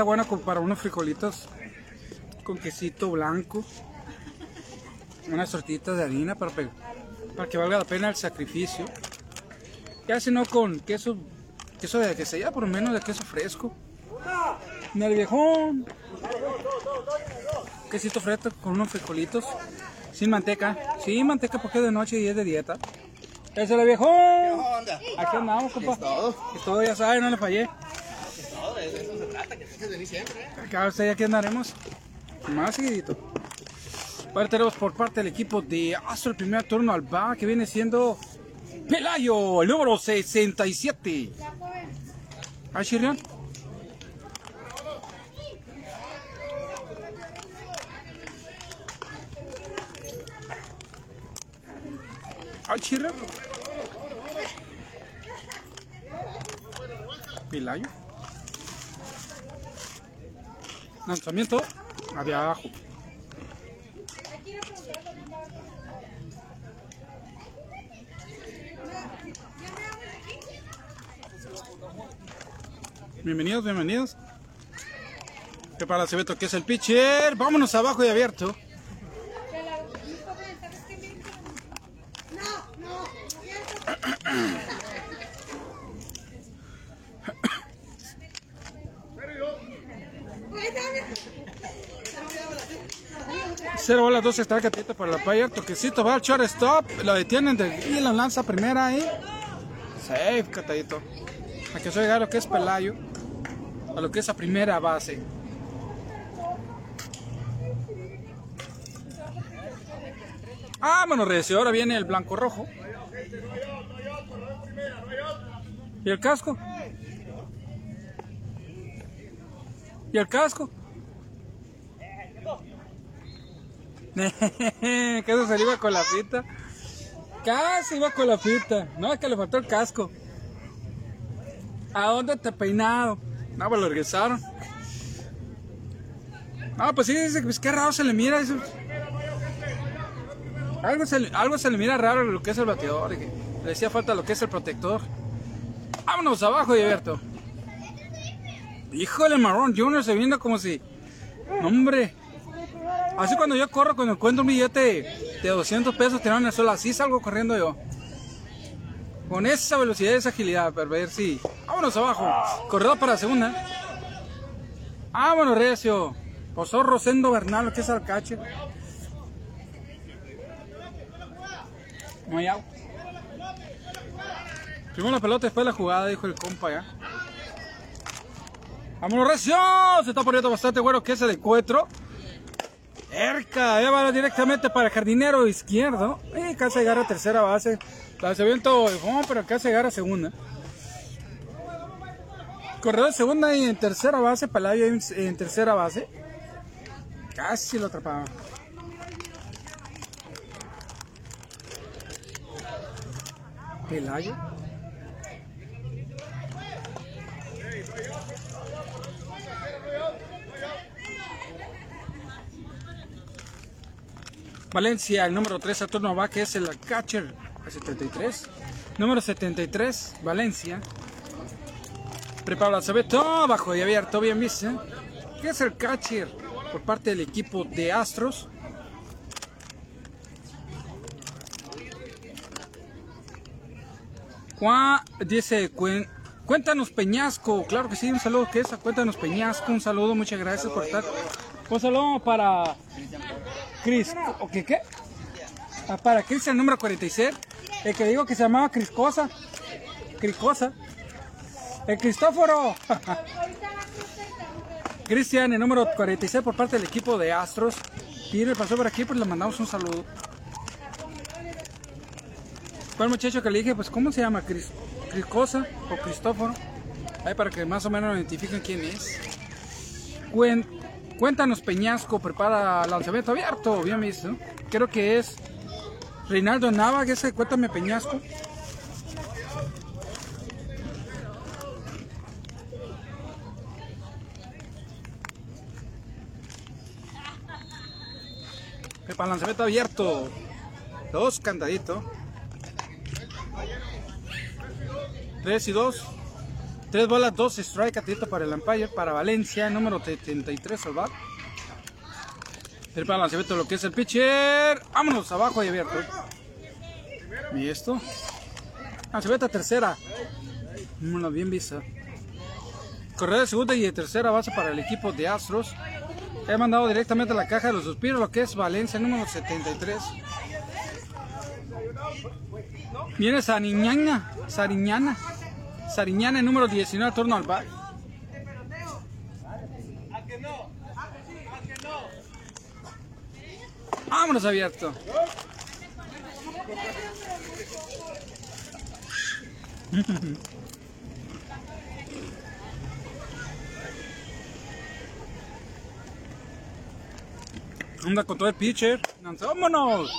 está bueno para unos frijolitos con quesito blanco, unas tortitas de harina para, que valga la pena el sacrificio. Ya si no con queso, queso de que sea por lo menos de queso fresco. En el viejón. Quesito fresco con unos frijolitos. Sin manteca. Sin manteca porque es de noche y es de dieta. Ese es el viejón. Aquí andamos, compa. Es todo, ya sabe, no le fallé. Acá usted aquí andaremos. Más seguidito. Ahora tenemos por parte del equipo de Astro el primer turno al va que viene siendo Pelayo, el número 67. ¿Ah, Chirrión? ¿Ah? Pelayo. Lanzamiento hacia abajo. Bienvenidos, bienvenidos. Que para se que es el pitcher. Vámonos abajo y abierto. Cero bolas, dos extra catita para la playa. Toquecito va al shortstop. Lo detienen de, y la lanza primera ahí. Safe, catadito. A que llegar a lo que es Pelayo. A lo que es a primera base. Ah, bueno, recio. Ahora viene el blanco rojo. ¿Y el casco? ¿Y el casco? Casi se iba con la pita. Casi iba con la pita. No, es que le faltó el casco. ¿A dónde te peinado? No, pues lo regresaron. No, pues sí, dice, pues qué raro se le mira. Eso. Algo se, le, algo se le mira raro lo que es el bateador. Le hacía falta lo que es el protector. Vámonos abajo, Alberto. Híjole, Marrón Junior se viene como si. Hombre. Así cuando yo corro, cuando encuentro un billete de 200 pesos tirado en el suelo, así salgo corriendo yo. Con esa velocidad y esa agilidad, para ver si. Vámonos abajo. Corredor para segunda. Vámonos, Recio. Posó Rosendo Bernal, que es el cache. No hay agua. Primero la pelota, después la jugada, dijo el compa ya. Vámonos, Recio. Se está poniendo bastante bueno que ese de cuatro. Cerca, va directamente para el jardinero izquierdo. Y casi agarra tercera base. Lanzamiento de home, pero casi agarra segunda. Corredor segunda y en tercera base. Paladio en tercera base. Casi lo atrapaba. Pelayo. Valencia, el número 3 Saturno va, que es el catcher, el 73. Número 73, Valencia. Prepara la todo bajo y abierto, bien visto. ¿Qué es el catcher por parte del equipo de Astros? Juan dice, cuéntanos Peñasco, claro que sí, un saludo que es, cuéntanos Peñasco, un saludo, muchas gracias por estar. Un saludo para Cris, ¿o qué qué? Ah, para Cris el número 46, el que digo que se llamaba Criscosa, Criscosa, el Cristóforo. Cristian, el número 46 por parte del equipo de Astros. Le pasó por aquí, pues le mandamos un saludo. ¿Cuál muchacho que le dije? Pues, ¿cómo se llama? Cris, Criscosa o Cristóforo. Ahí para que más o menos identifiquen quién es. Cuéntanos, Peñasco, prepara lanzamiento abierto, bien visto. Creo que es Reinaldo Nava, que ese, cuéntame, Peñasco. Prepara lanzamiento abierto. Dos candaditos. 3 y 2. 3 bolas, 2 strike, atento para el Empire, para Valencia, número 73 al bat. El lanzamiento lo que es el pitcher. Vámonos abajo y abierto. ¿Y esto? Lanzamiento tercera. Bueno, bien vista. Corredor de segunda y de tercera base para el equipo de Astros. He mandado directamente a la caja de los suspiros, lo que es Valencia, número 73. Viene Sariñana, Sariñana, Sariñana, el número 19, turno al bar. Vámonos abierto. Anda con todo el pitcher. ¡Vámonos!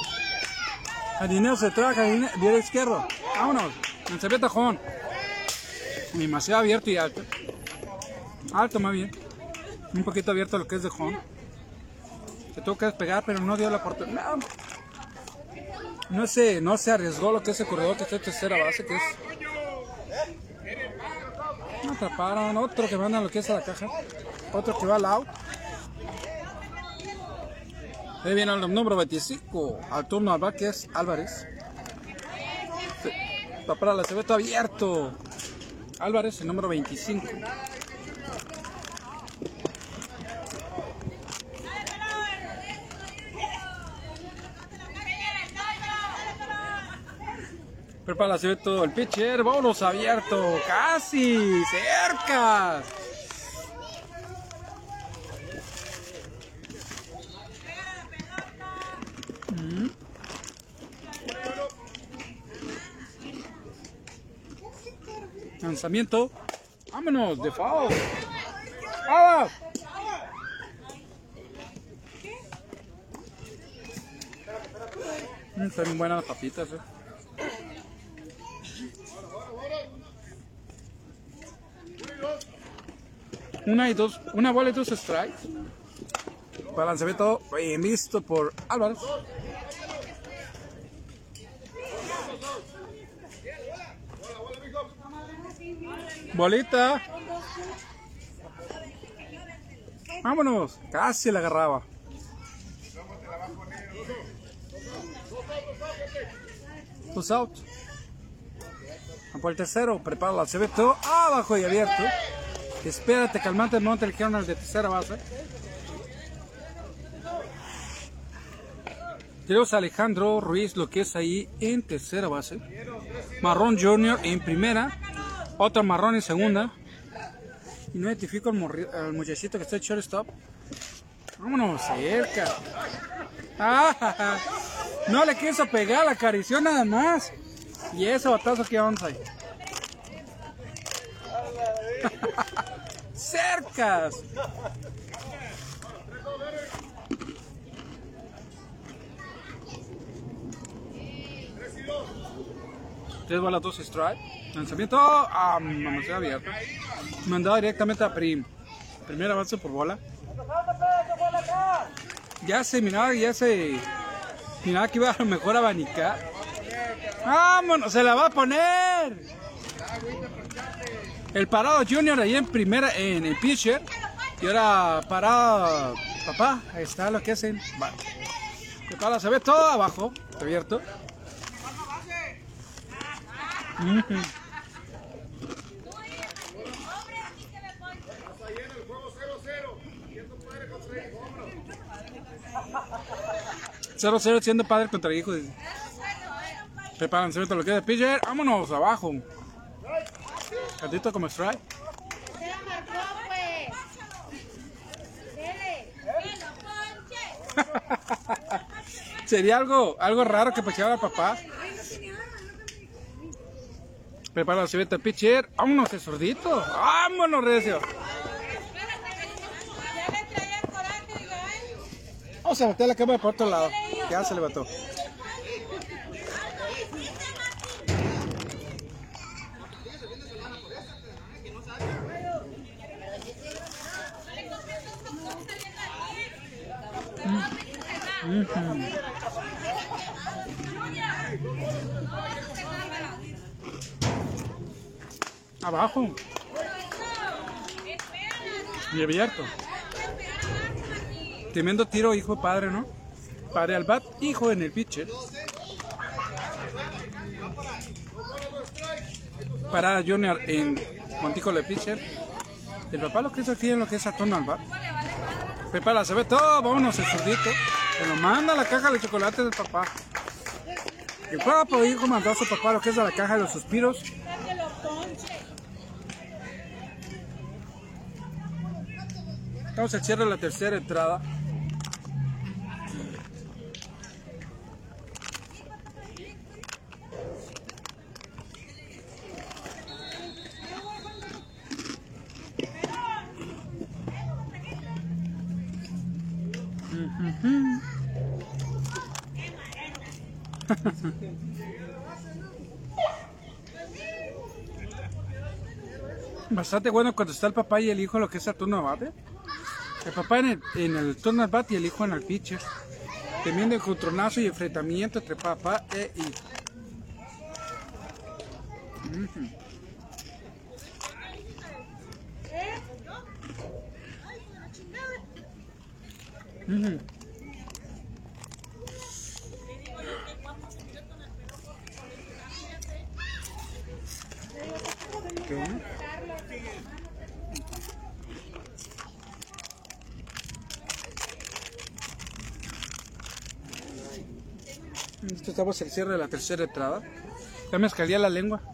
El dinero se traga, dinero izquierdo. Vámonos. En tajón. Demasiado abierto y alto. Alto más bien. Un poquito abierto lo que es de jón. Se tuvo que despegar, pero no dio la oportunidad. No, no, se, no se arriesgó lo que es el corredor que está en tercera base, que es. No atraparon. Otro que manda lo que es a la caja. Otro que va al out. Ahí viene el número 25 al turno al es Álvarez. Va para la cebeto abierto. Álvarez, el número 25. Prepara la cebeto el pitcher. Vámonos abierto. Casi. Cerca. Lanzamiento. Vámonos, de foul. ¡Ah! Mm, Están buenas las papitas, eh. Una y dos, una bola y dos strikes. Para lanzamiento visto por Álvaro. Bolita. Vámonos. Casi la agarraba. Dos out. Por el tercero, prepara la ve abajo y abierto. Espérate, calmante, monta el kernel de tercera base. Tenemos a Alejandro Ruiz, lo que es ahí en tercera base. Marrón Junior en primera. Otro marrón en segunda. Y no identifico al, muchachito que está en shortstop. Vámonos, cerca. No le quiso pegar, la acarició nada más. Y ese batazo que vamos ahí. Cercas. Tres bolas, dos strike. Lanzamiento ah, a abierto. Mandado directamente a Prim. Primer avance por bola. Ya se miraba, ya se miraba que iba a lo mejor abanicar. ¡Vámonos! ¡Se la va a poner! El parado Junior ahí en primera, en el pitcher. Y ahora parado papá. Ahí está lo que hacen. Vale. Se ve todo abajo, abierto. Mm -hmm. 0-0 siendo padre contra hijos. Preparan el lo que es de pitcher. Vámonos abajo. Cantito como strike. Sería algo, algo raro que paseara papá. Prepara la civeta pitcher. Vámonos, el sordito. Vámonos, Recio. Vamos a voltear la cámara para otro lado. Ya se levantó. Abajo. Y abierto. Tremendo tiro, hijo padre, ¿no? Padre al bat, hijo en el pitcher. Para Junior en Montijo de pitcher. El papá lo que hizo aquí en lo que es Saturno al bat. Prepara, se ve todo, vámonos el zurdito. Se lo manda la caja de chocolate del papá. El papá hijo mandó a su papá lo que es a la caja de los suspiros. Vamos al cierre de la tercera entrada. Bastante bueno cuando está el papá y el hijo lo que es el turno de. El papá en el, en el turno bate y el hijo en el pitcher. Temiendo el contronazo y enfrentamiento entre papá e hijo. Ujú. Ujú. ¿Qué onda? Esto estamos al cierre de la tercera entrada. Ya me escalía la lengua.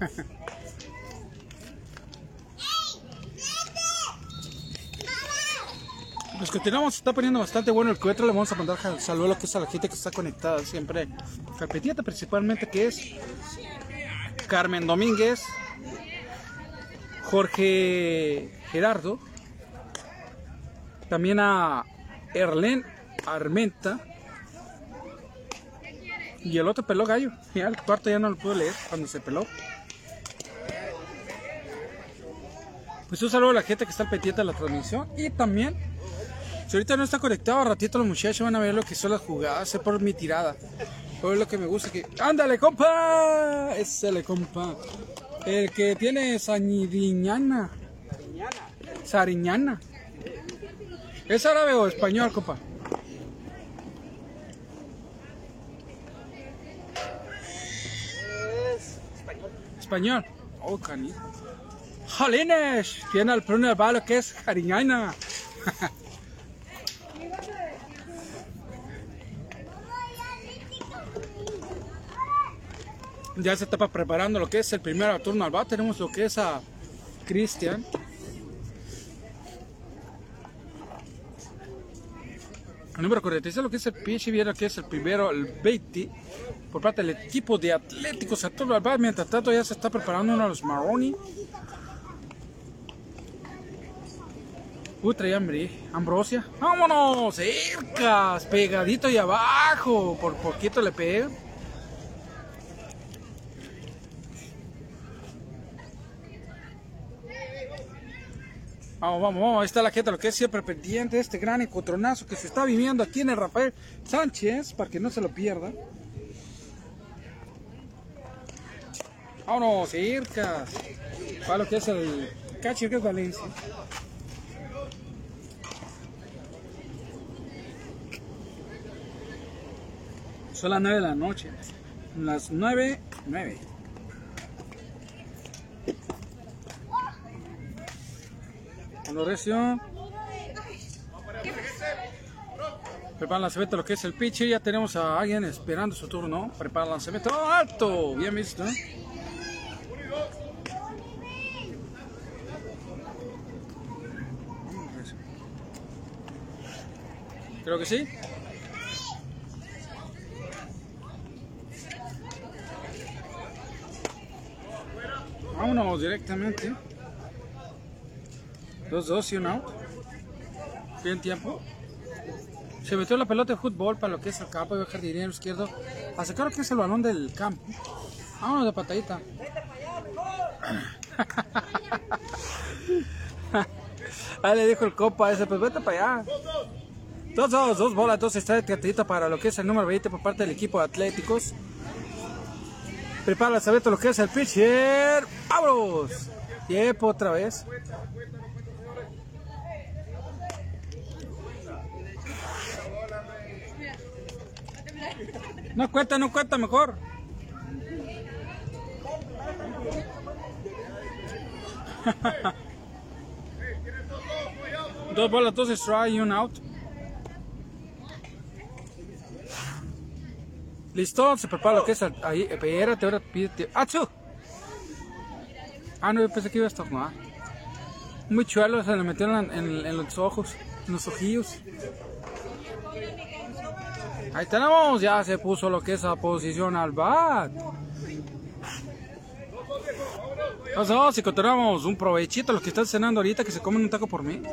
Pues continuamos, está poniendo bastante bueno el cohete. Le vamos a mandar saludos a que es a la gente que está conectada siempre. Carpetita principalmente que es Carmen Domínguez, Jorge Gerardo. También a Erlen Armenta. Y el otro peló gallo. Ya el cuarto ya no lo pude leer cuando se peló. Pues un saludo a la gente que está pendiente de la transmisión. Y también, si ahorita no está conectado, a ratito los muchachos van a ver lo que son las jugadas. Sé por mi tirada. Por lo que me gusta que. ¡Ándale, compa! Ese le compa. El que tiene sañidiñana. Sariñana. ¿Es árabe o español, compa? Español. Oh, cani. ¡Jolines! Tiene el pruno del balo que es Jariñana. ya se está preparando lo que es el primer turno al bar. Tenemos lo que es a Cristian. El número 46 lo que es el pitch y viene que es el primero, el 20 por parte del equipo de Atlético Saturno Alba. Mientras tanto ya se está preparando uno de los Maroni. Uy, trae hambre, ambrosia. ¡Vámonos! Cercas, pegadito y abajo. Por poquito le pega. Vamos, vamos, vamos. Ahí está la gente, lo que es siempre pendiente de este gran encontronazo que se está viviendo aquí en el Rafael Sánchez, para que no se lo pierda. Vámonos, circas. Para lo que es el Cachi, que es Valencia. Son las 9 de la noche. Las 9, 9. Recio. Prepara el lanzamiento lo que es el pitch. Ya tenemos a alguien esperando su turno. Prepara el lanzamiento. ¡Oh, alto! Bien visto. Creo que sí. Vámonos directamente. Dos, dos y un out. Bien tiempo. Se metió la pelota de fútbol para lo que es el campo y el jardinero izquierdo. A sacar lo que es el balón del campo. Vámonos de patadita. Ahí le dijo el copa ese, pues vete para allá. Dos, dos, dos bolas, entonces está de para lo que es el número 20 por parte del equipo de Atléticos. Prepara el lo que es el pitcher. ¡Vámonos! Tiempo otra vez. No cuenta, no cuenta mejor. Dos bolas, dos strike y un out. Listo, se prepara lo que es ahí. Espérate, ahora pídete. ¡Achu! Ah, no, yo pensé que iba a estornudar. Muy chuelo, se le metieron en, en los ojos, en los ojillos. Ahí tenemos, ya se puso lo que es la posición al bat. Entonces, si continuamos, un provechito a los que están cenando ahorita que se comen un taco por mí.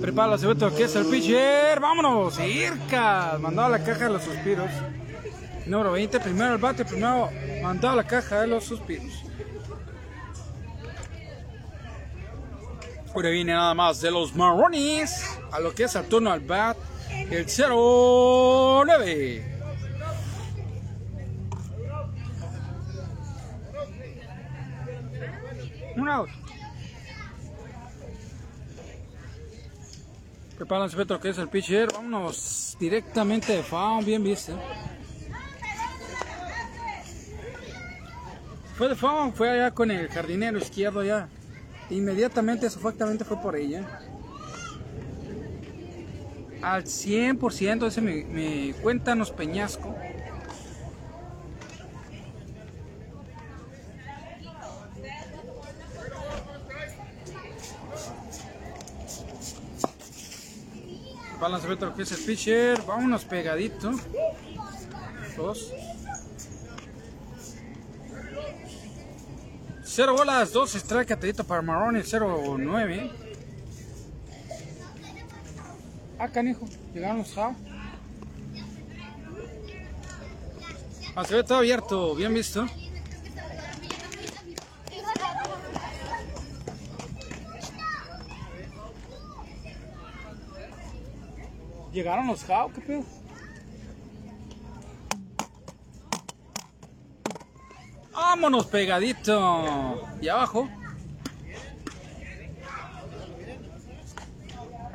Prepara la cebeta que es el pitcher. Vámonos, circa. Mandado a la caja de los suspiros. Número 20, primero al bate, primero mandado a la caja de los suspiros. Ahora viene nada más de los marrones a lo que es el turno al bat el 09. Un out. Prepárense Petro que es el pitcher. Vámonos directamente de foul, bien visto. Fue de foul, fue allá con el jardinero izquierdo ya. Inmediatamente, exactamente fue por ella al 100%, ese me, me cuéntanos Peñasco. Lo que es el pitcher, vámonos pegadito. Dos. Cero bolas, dos strike atadito para Marrón, el 09. Ah, canijo, llegaron los How. Ah, se ve todo abierto, bien visto. Llegaron los How, qué pedo. Vámonos pegadito. Y abajo.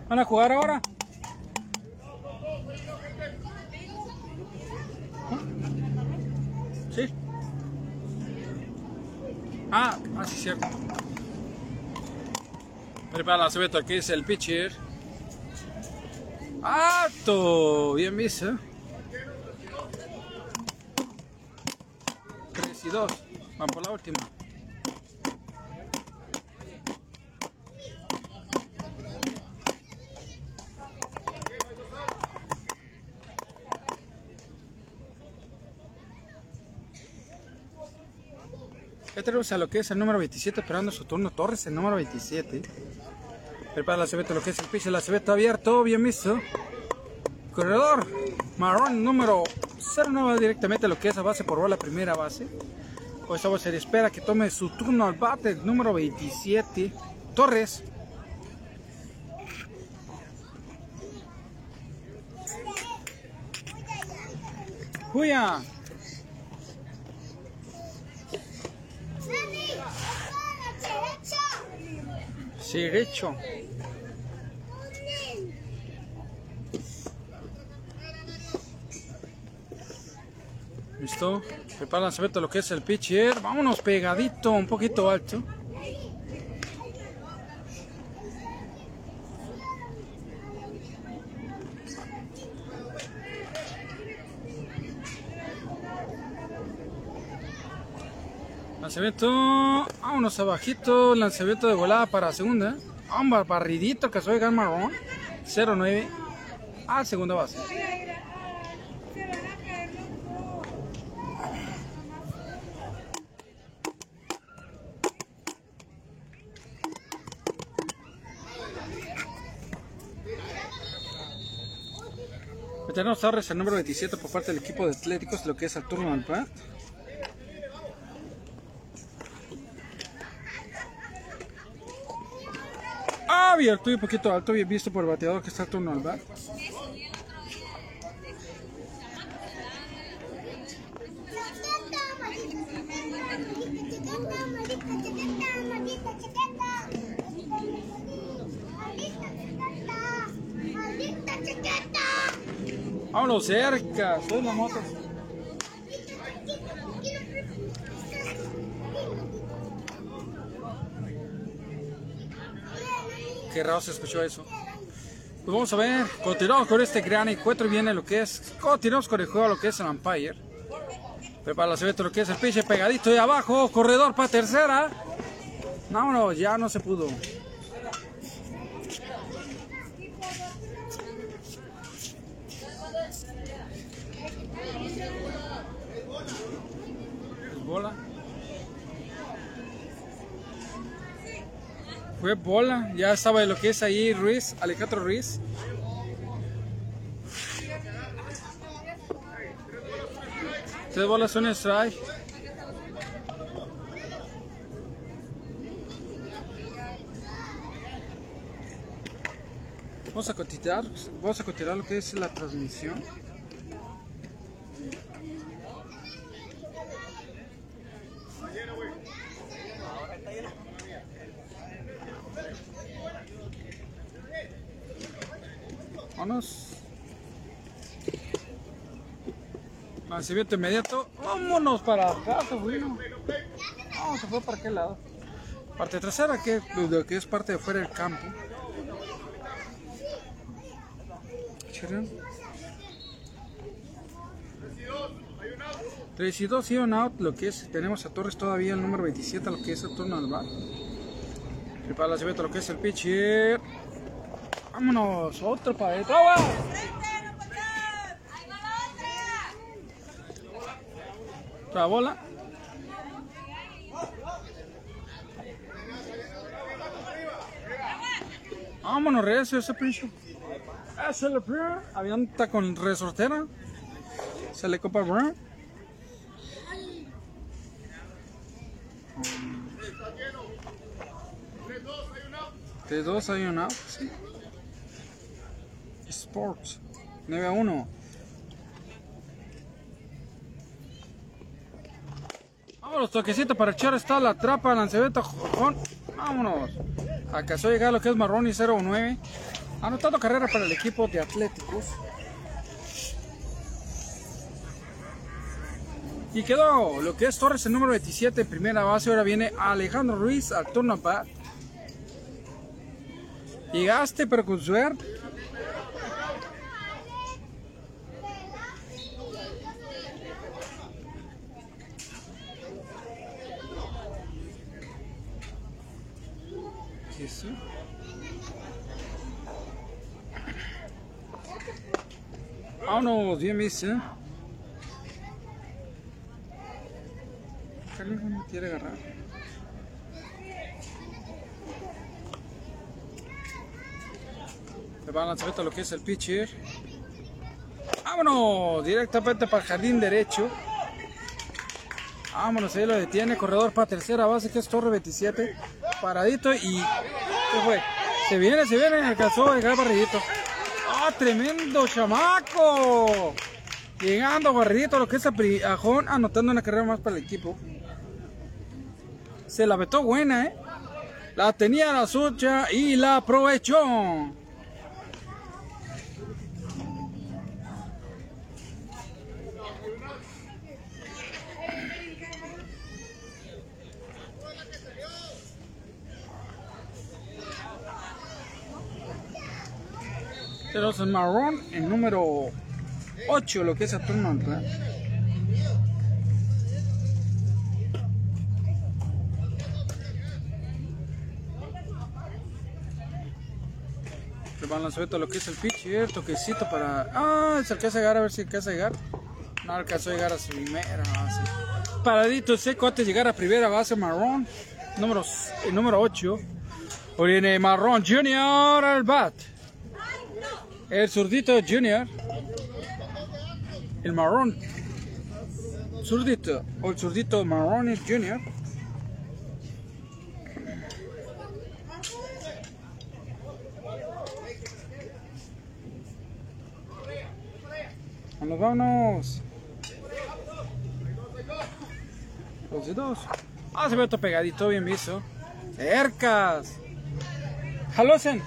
¿Van a jugar ahora? Ah, ah, sí, cierto. Prepara la cebeta que es el pitcher. ¡Alto! Bien visto. 3 y 2. Vamos por la última. Ya tenemos a lo que es el número 27 esperando su turno. Torres, el número 27. Prepara la cebeta, lo que es el piso. La cebeta abierto, bien visto. Corredor, marrón número 09 directamente lo que es a base por bola, primera base. O esta se espera que tome su turno al bate, número 27. Torres. Julia. Derecho. Listo. Prepara lanzamiento lo que es el pitcher. Vámonos pegadito, un poquito alto. Lanzamiento, vámonos abajito, lanzamiento de volada para segunda. Vamos, barridito que soy marrón. 0-9 a segunda base. Tenemos Torres el número 27 por parte del equipo de Atléticos, lo que es el turno al bat. Abierto y un poquito alto, bien visto por el bateador que está turno al bat. Vámonos cerca, soy la moto. Qué raro se escuchó eso. Pues vamos a ver, continuamos con este gran encuentro y viene lo que es, continuamos con el juego lo que es el umpire. Prepara la lo que es el pinche pegadito de abajo, corredor para tercera. No, no, ya no se pudo. Bola. Fue bola, ya estaba lo que es ahí Ruiz, Alejandro Ruiz. Tres bolas son strike. Vamos a continuar, vamos a continuar lo que es la transmisión. Vámonos. Lanzamiento inmediato. Vámonos para acá, bueno. Vamos, se fue para qué lado. Parte trasera, que, que es parte de fuera del campo. 3 y 2 y un out, lo que es, tenemos a Torres todavía el número 27, lo que es el turno al bar. Prepara la lo que es el pitcher. Vámonos, otro para adentro. ¡Agua! Otra bola. Vámonos, recio ese pincho. Ese le Avianta con resortera. Se le copa Brown. De dos hay un out, sí. Sports. 9 a 1. Vámonos, toquecito para echar está la trapa, lanceveta, jojón. Vámonos. Acaso a llegar lo que es Marroni 09. Anotando carrera para el equipo de Atléticos. Y quedó lo que es Torres el número 27 en primera base. Ahora viene Alejandro Ruiz al turno bat. Llegaste pero con suerte. Vámonos, bien visto. ¿eh? No quiere agarrar. Le va a lanzar lo que es el pitcher. Vámonos, directamente para el jardín derecho. Vámonos, ahí lo detiene. Corredor para tercera base, que es Torre 27. Paradito y. ¿Qué fue? Se viene, se viene. Alcanzó a llegar barridito. ¡Ah, tremendo chamaco! Llegando barridito, lo que es a Priajón, anotando una carrera más para el equipo. Se la vetó buena, ¿eh? La tenía la suya y la aprovechó. Tenemos el marrón, el número 8, lo que es. ¿verdad? Le van a suelta lo que es el pitcher, toquecito para. Ah, se alcanza a llegar a ver si alcanza a llegar. No alcanzó a llegar a su primera base. Paradito seco antes de llegar a primera base, marrón. Número, el número 8. Hoy viene marrón junior al bat. El zurdito junior. El marrón. Zurdito. O el zurdito marrón junior. Vámonos, vámonos. Dos y dos. Ah, se ve todo pegadito, bien visto. Cercas. Jalosen.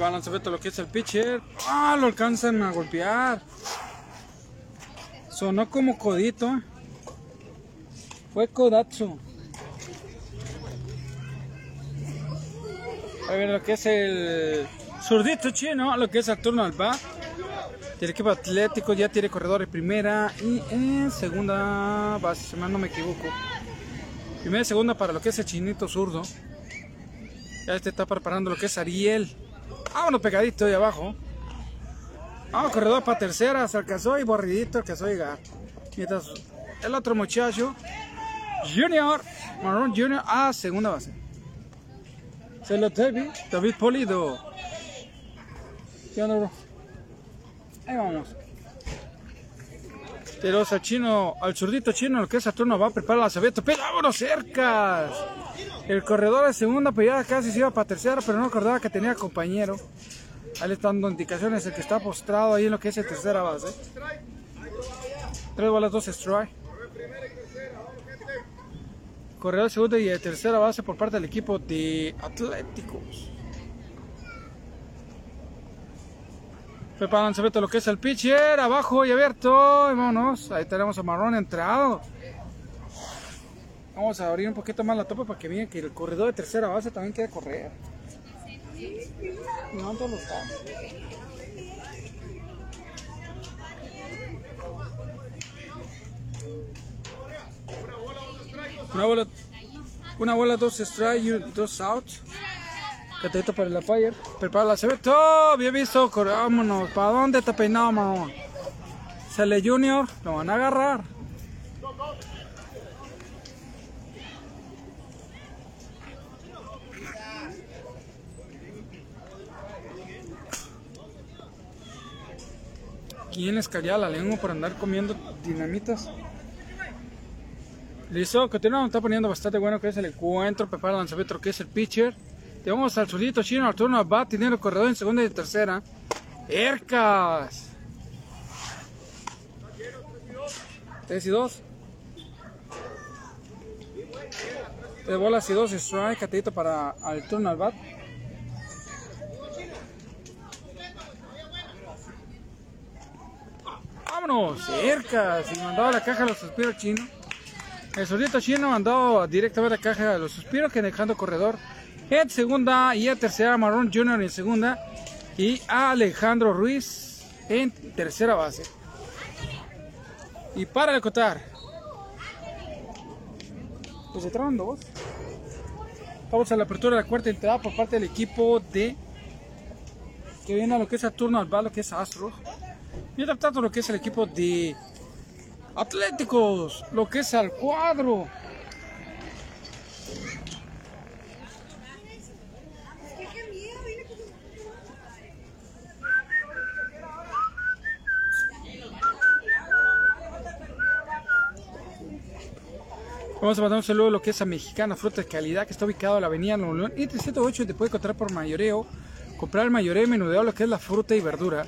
Va a lo que es el pitcher. Ah, lo alcanzan a golpear. Sonó como codito. Fue codazo. A ver lo que es el zurdito chino, lo que es el turno al bat. El equipo atlético ya tiene corredor en primera y en segunda base, si mal no me equivoco. Primera y segunda para lo que es el chinito zurdo. Ya este está preparando lo que es Ariel. Vámonos pegadito ahí abajo. Vamos, corredor para tercera, se alcanzó y borridito alcanzó a llegar. Mientras el otro muchacho, Junior, Marrón Junior, a segunda base. Se lo David, David Polido. ¿Qué onda, bro? Ahí vamos. Tenemos al chino, al zurdito chino, lo que es Saturno, va a preparar la sabeto, pero vámonos cercas. El corredor de segunda, pues casi se iba para tercera, pero no acordaba que tenía compañero. Ahí le están dando indicaciones, el que está postrado ahí en lo que es el tercera base. Tres bolas, dos strike. Corredor segunda y de tercera base por parte del equipo de Atléticos. Prepara lanzamiento lo que es el pitcher, abajo y abierto. Y vámonos, ahí tenemos a Marrón entrado. Vamos a abrir un poquito más la topa para que vean que el corredor de tercera base también quiere correr. No todos los campos. Una bola, una bola, dos strike, dos outs. Catadito para la fire. Prepara la se todo bien visto. Vámonos. ¿Para dónde te peinado, mamón? Sale Junior. Lo van a agarrar. ¿Quién les calla la lengua por andar comiendo dinamitas? Listo, continuamos, está poniendo bastante bueno que es el encuentro, prepara el lanzamiento que es el pitcher. Llevamos al solito chino, al turno al bat, tiene el corredor en segunda y tercera. Ercas. 3 y 2. De bolas y 2 strike, catito para el turno al bat. Vámonos, cerca. Si mandaba la caja a los suspiros chinos. El solito chino mandó directamente a la caja a los suspiros que dejando corredor en segunda y en tercera Marrón Junior en segunda y a Alejandro Ruiz en tercera base. Y para de contar. Pues entraron dos. Vamos a la apertura de la cuarta entrada por parte del equipo de que viene a lo que es a turno al bat, lo que es Astros. Y adaptando lo que es el equipo de Atléticos, lo que es al cuadro. Vamos a mandar un saludo a lo que es a Mexicana Fruta de Calidad, que está ubicado en la avenida Nuevo León. Y 308 te puede encontrar por mayoreo. Comprar el mayoreo menudeo, lo que es la fruta y verdura.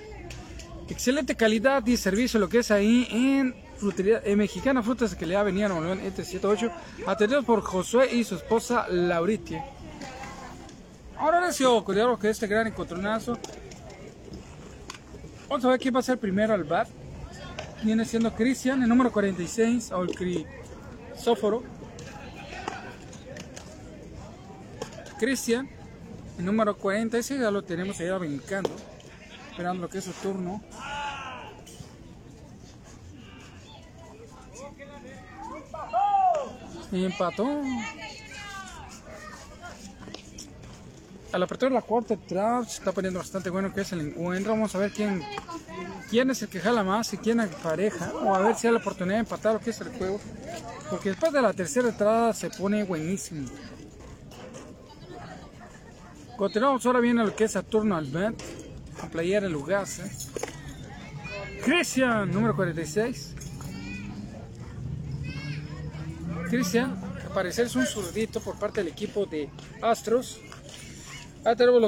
Excelente calidad y servicio lo que es ahí en frutería en Mexicana Frutas de Calidad Avenida Nuevo León, entre 78, atendidos por Josué y su esposa Lauritia. Ahora deseo cuidado que este gran encontronazo. Vamos a ver quién va a ser primero al bat. Viene siendo Cristian, el número 46, o el Crisóforo. Cristian, el número 46, ya lo tenemos ahí brincando esperando lo que es su turno. Y empató. A la apertura de la cuarta entrada se está poniendo bastante bueno que es el encuentro. Vamos a ver quién, quién es el que jala más y quién pareja. O a ver si hay la oportunidad de empatar lo que es el juego. Porque después de la tercera entrada se pone buenísimo. Continuamos ahora bien lo que es a turno al bat con playera Lugasa. Cristian, número 46. Cristian, al parecer es un zurdito por parte del equipo de Astros.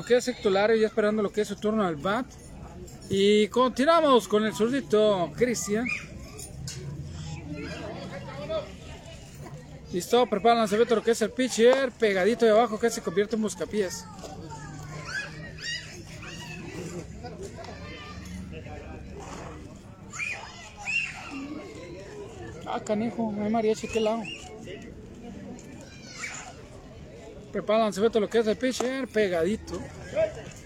Que es Hectolario, ya esperando lo que es su turno al bat. Y continuamos con el zurdito Cristian. Listo, prepara el lanzamiento lo que es el pitcher, pegadito de abajo que se convierte en buscapiés. Ah, canejo, no hay mariachi, ¿qué lado? El lanzamiento lo que es el pitcher, pegadito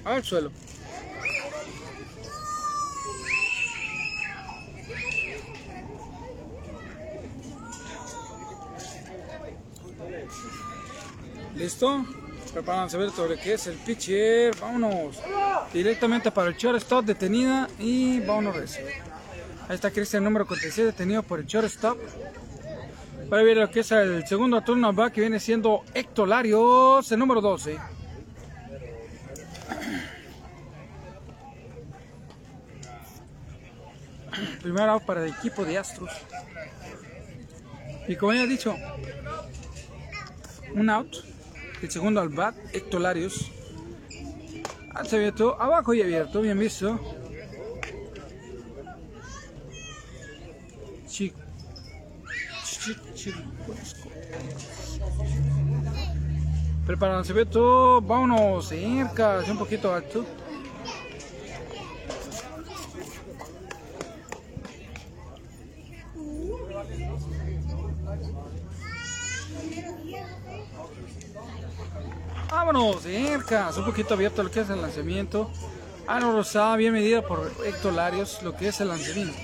al suelo. ¿Listo? Prepara el lanzamiento lo que es el pitcher, vámonos. Directamente para el shortstop detenida y vámonos recio. Ahí está Cristian número 47 detenido por el shortstop. Para ver lo que es el segundo turno back que viene siendo Héctor Larios, el número 12. Primero out para el equipo de Astros. Y como ya he dicho, un out. El segundo al bat, Héctor Larios. Alza abierto, abajo y abierto, bien visto. Chic, Prepara el lanzamiento, vámonos cerca, un poquito alto. Vámonos cerca, un poquito abierto lo que es el lanzamiento. Aro Rosada, bien medida por Héctor Larios, lo que es el lanzamiento.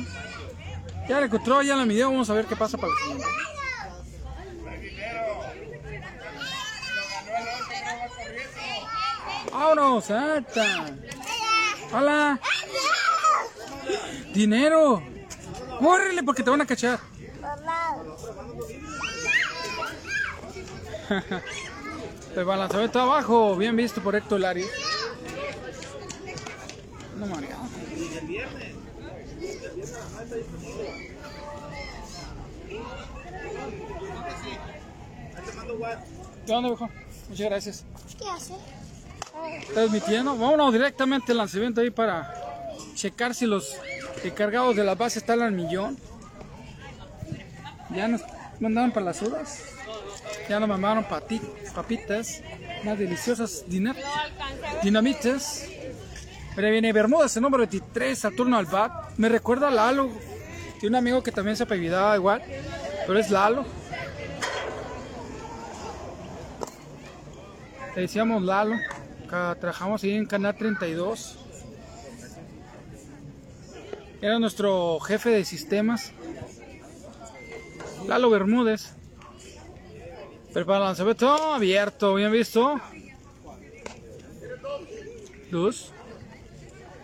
Ya le encontró, ya la midió, vamos a ver qué pasa para el siguiente. ¡Vámonos, alta! ¡Hola! ¡Dinero! ¡Córrele porque te van a cachar! El balanzamiento abajo, bien visto por Héctor Larios. ¿Qué onda, viejo? Muchas gracias. ¿Qué hace? Transmitiendo. Vámonos directamente al lanzamiento ahí para checar si los cargados de la base están al millón. Ya nos mandaron para las uvas. Ya nos mandaron papitas. Más deliciosas dina- dinamitas. Pero viene Bermudas, el número 23, Saturno al bat. Me recuerda a Lalo. Tiene un amigo que también se apellidaba igual. Pero es Lalo. Le decíamos Lalo. Trabajamos ahí en Canal 32. Era nuestro jefe de sistemas. Lalo Bermúdez. Prepara el lanzamiento abierto, bien visto. Luz.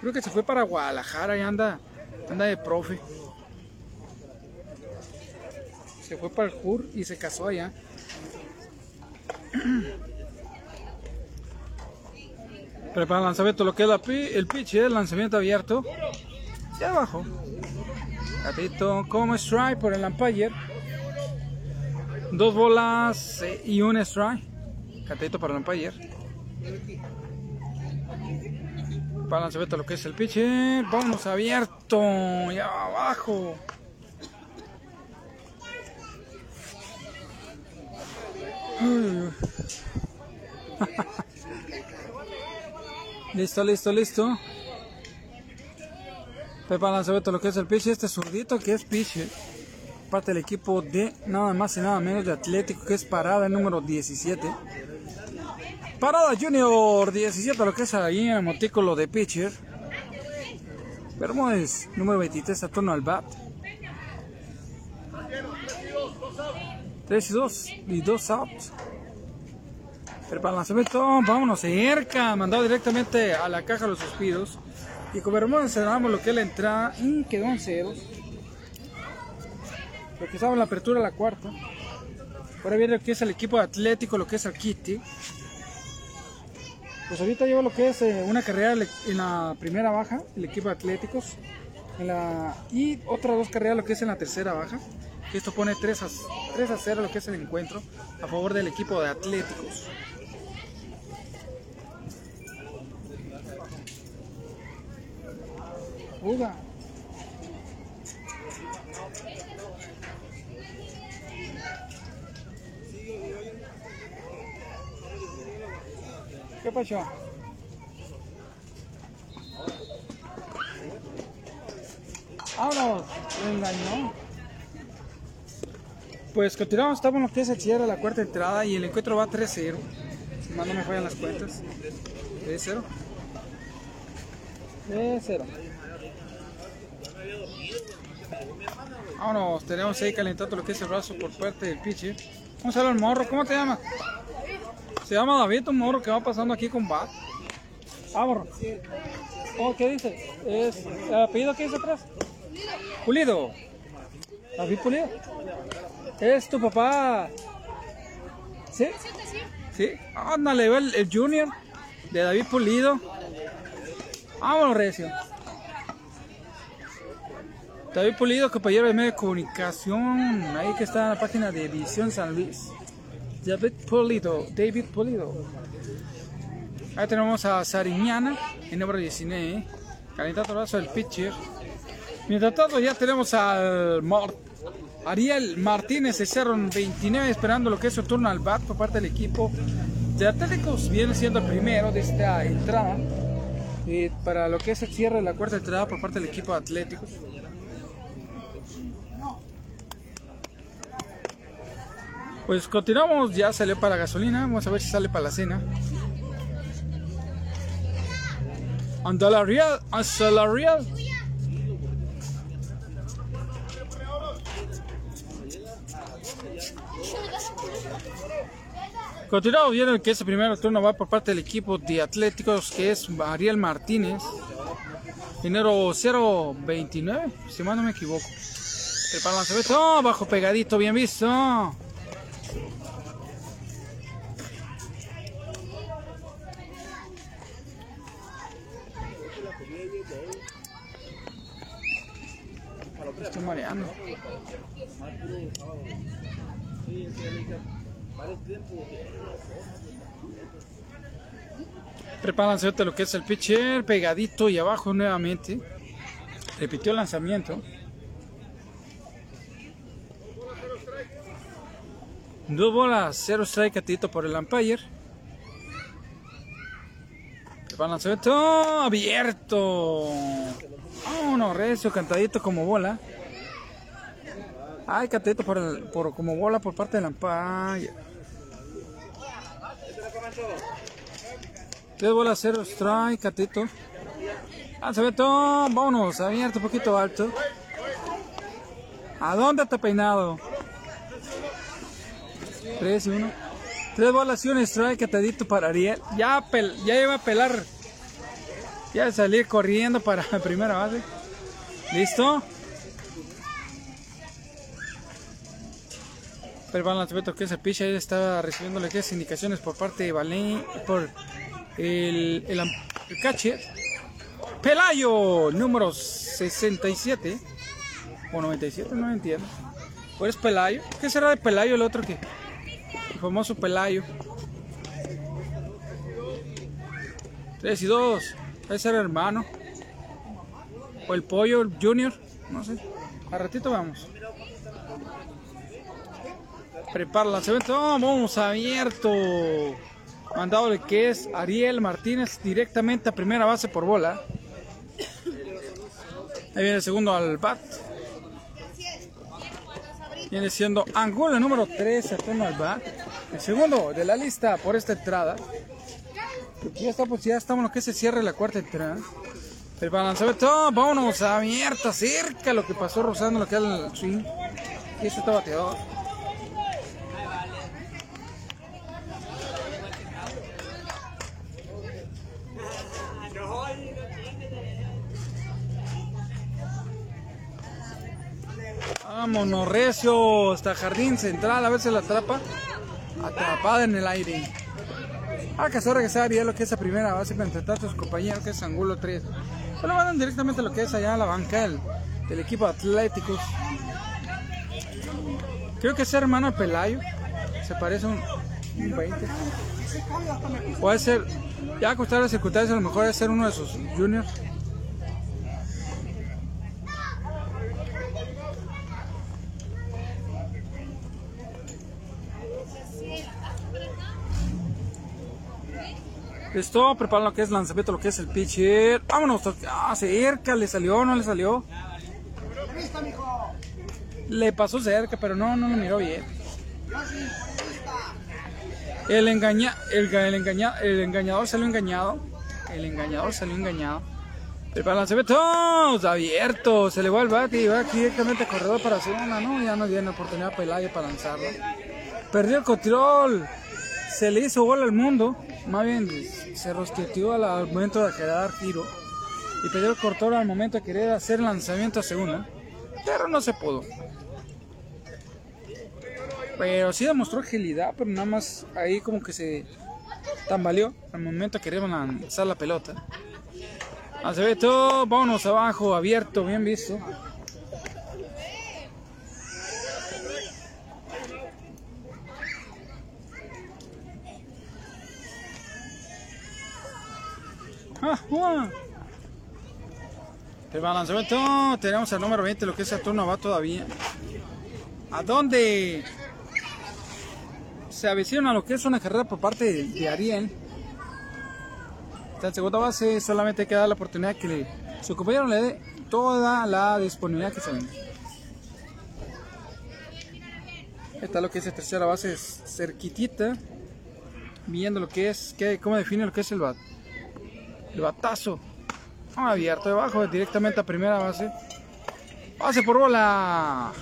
Creo que se fue para Guadalajara y anda, anda de profe. Se fue para el JUR y se casó allá. Prepara el lanzamiento, lo que es la el pitch, el lanzamiento abierto. Y abajo. Gatito como strike por el umpire. Dos bolas eh, y un strike. Gatito para el umpire. El lanzamiento, lo que es el pitcher. Vamos abierto. Y abajo. Listo, listo, listo. Pepa Lanzabeto, lo que es el pitch, este zurdito que es pitch, parte del equipo de nada más y nada menos de Atlético, que es parada el número 17. Parada Junior 17, lo que es ahí en el de pitcher. Bermúdez, número 23, Saturno al bat. 3 y 2 y 2 outs. El lanzamiento, vámonos cerca, mandado directamente a la caja de los suspiros. Y con Bermúdez cerramos lo que es la entrada y quedó en ceros. Lo que estaba en la apertura la cuarta. Ahora viene lo que es el equipo de Atlético, lo que es el Kitty. Pues ahorita lleva lo que es eh, una carrera en la primera baja, el equipo de Atléticos. Y otras dos carreras lo que es en la tercera baja. Que esto pone 3 a, 3 a 0 lo que es el encuentro a favor del equipo de Atléticos. Uga. ¿Qué pasó? Vámonos, me engañó. Pues continuamos, estamos en lo que es el cierre de la cuarta entrada y el encuentro va 3-0. Si mal no me fallan las cuentas. 3-0. 3-0. Vámonos, tenemos ahí calentando lo que es el brazo por parte del pitcher. A ver al morro, ¿cómo te llamas? Se llama David, un morro que va pasando aquí con bat. Vámonos. Oh, ¿qué dice? ¿Es el apellido que dice atrás? Pulido. David Pulido. ¿Es tu papá? ¿Sí? Sí. Ándale, el, el junior de David Pulido. Vámonos, Recio. David Pulido, compañero de medio de comunicación, ahí que está en la página de Visión San Luis. David Pulido, David Pulido. Ahí tenemos a Sariñana, el número 19, calentando brazo del pitcher. Mientras tanto ya tenemos al Mar- Ariel Martínez, el Cerro 29, esperando lo que es su turno al bat por parte del equipo de Atléticos. Viene siendo el primero de esta entrada. eh, para lo que es el cierre de la cuarta entrada por parte del equipo de Atléticos. Pues continuamos, ya salió para gasolina, vamos a ver si sale para la cena. Anda. Continuamos viendo que ese primer turno va por parte del equipo de Atléticos, que es Ariel Martínez. Dinero 0.29, si mal no me equivoco. El lanzamiento, bajo pegadito, bien visto. Estoy mareando. Lanzamiento de lo que es el pitcher, pegadito y abajo nuevamente. Repitió el lanzamiento. Dos bolas, cero strike atito por el umpire. Prepara lanzamiento abierto. Vámonos, recio, cantadito como bola. Ay, cantadito por, el- por como bola por parte del umpire. Tres bolas, cero strike, catito. Lanzamiento, vámonos, abierto, un poquito alto. ¿A dónde te peinado? 3 y 1. Tres bolas y un strike, catadito para Ariel. Ya, pel- ya iba a pelar. Ya salí corriendo para la primera base. ¿Listo? Pero el lanzamiento que ese pitcher estaba recibiendo es indicaciones por parte de Valén, por el, el, el catcher. Pelayo, número 67 o 97, no entiendo. ¿Cuál es Pelayo? ¿Qué será de Pelayo el otro que? El famoso Pelayo. 3 y 2. Ese ser hermano. O el pollo, junior. No sé. A ratito vamos. Prepara el lanzamiento. ¡Oh, vamos abierto. Mandado de que es Ariel Martínez directamente a primera base por bola. Ahí viene el segundo al bat. Viene siendo Angola número 3 a turno al bat. El segundo de la lista por esta entrada. Ya, está, pues, ya estamos lo que se cierre la cuarta entrada. El lanzamiento, vámonos abierta, cerca lo que pasó rozando lo que era el swing. Y está bateador. Vámonos recio hasta jardín central, a ver si la atrapa. Atrapada en el aire. Ah, que se regresar Ariel lo que es la primera base para enfrentar a sus compañeros que es Angulo 3. Se lo mandan directamente a lo que es allá a la banca del, del equipo Atléticos. Creo que es hermano Pelayo. Se parece un, un 20. Puede ser, ya a costar las circunstancias, a lo mejor debe ser uno de sus juniors. Listo, prepara lo que es lanzamiento, lo que es el pitcher. Vámonos, ah, cerca, le salió, no le salió. Le pasó cerca, pero no, no lo miró bien. El, engaña, el, el, engaña, el engañador salió engañado. El engañador salió engañado. Prepara el lanzamiento, ¡oh! abierto. Se le va el bate y va directamente al corredor para hacer una. No, ya no tiene oportunidad Pelayo para lanzarlo. Perdió el control. Se le hizo bola al mundo. Más bien se rosqueteó al, al momento de querer dar giro. Y el control al momento de querer hacer lanzamiento a segunda. Pero no se pudo. Pero sí demostró agilidad, pero nada más ahí como que se tambaleó al momento de querer lanzar la pelota. Acevedo, vámonos abajo, abierto, bien visto. El lanzamiento, tenemos el número 20, lo que es Saturno va todavía. ¿A dónde? Se avecina lo que es una carrera por parte de, Ariel. Está en segunda base, solamente hay que dar la oportunidad que su compañero le dé toda la disponibilidad que se venga. Está lo que es la tercera base, cerquitita. Viendo lo que es, que, cómo define lo que es el bat. El batazo. Abierto debajo, directamente a primera base. Base por bola.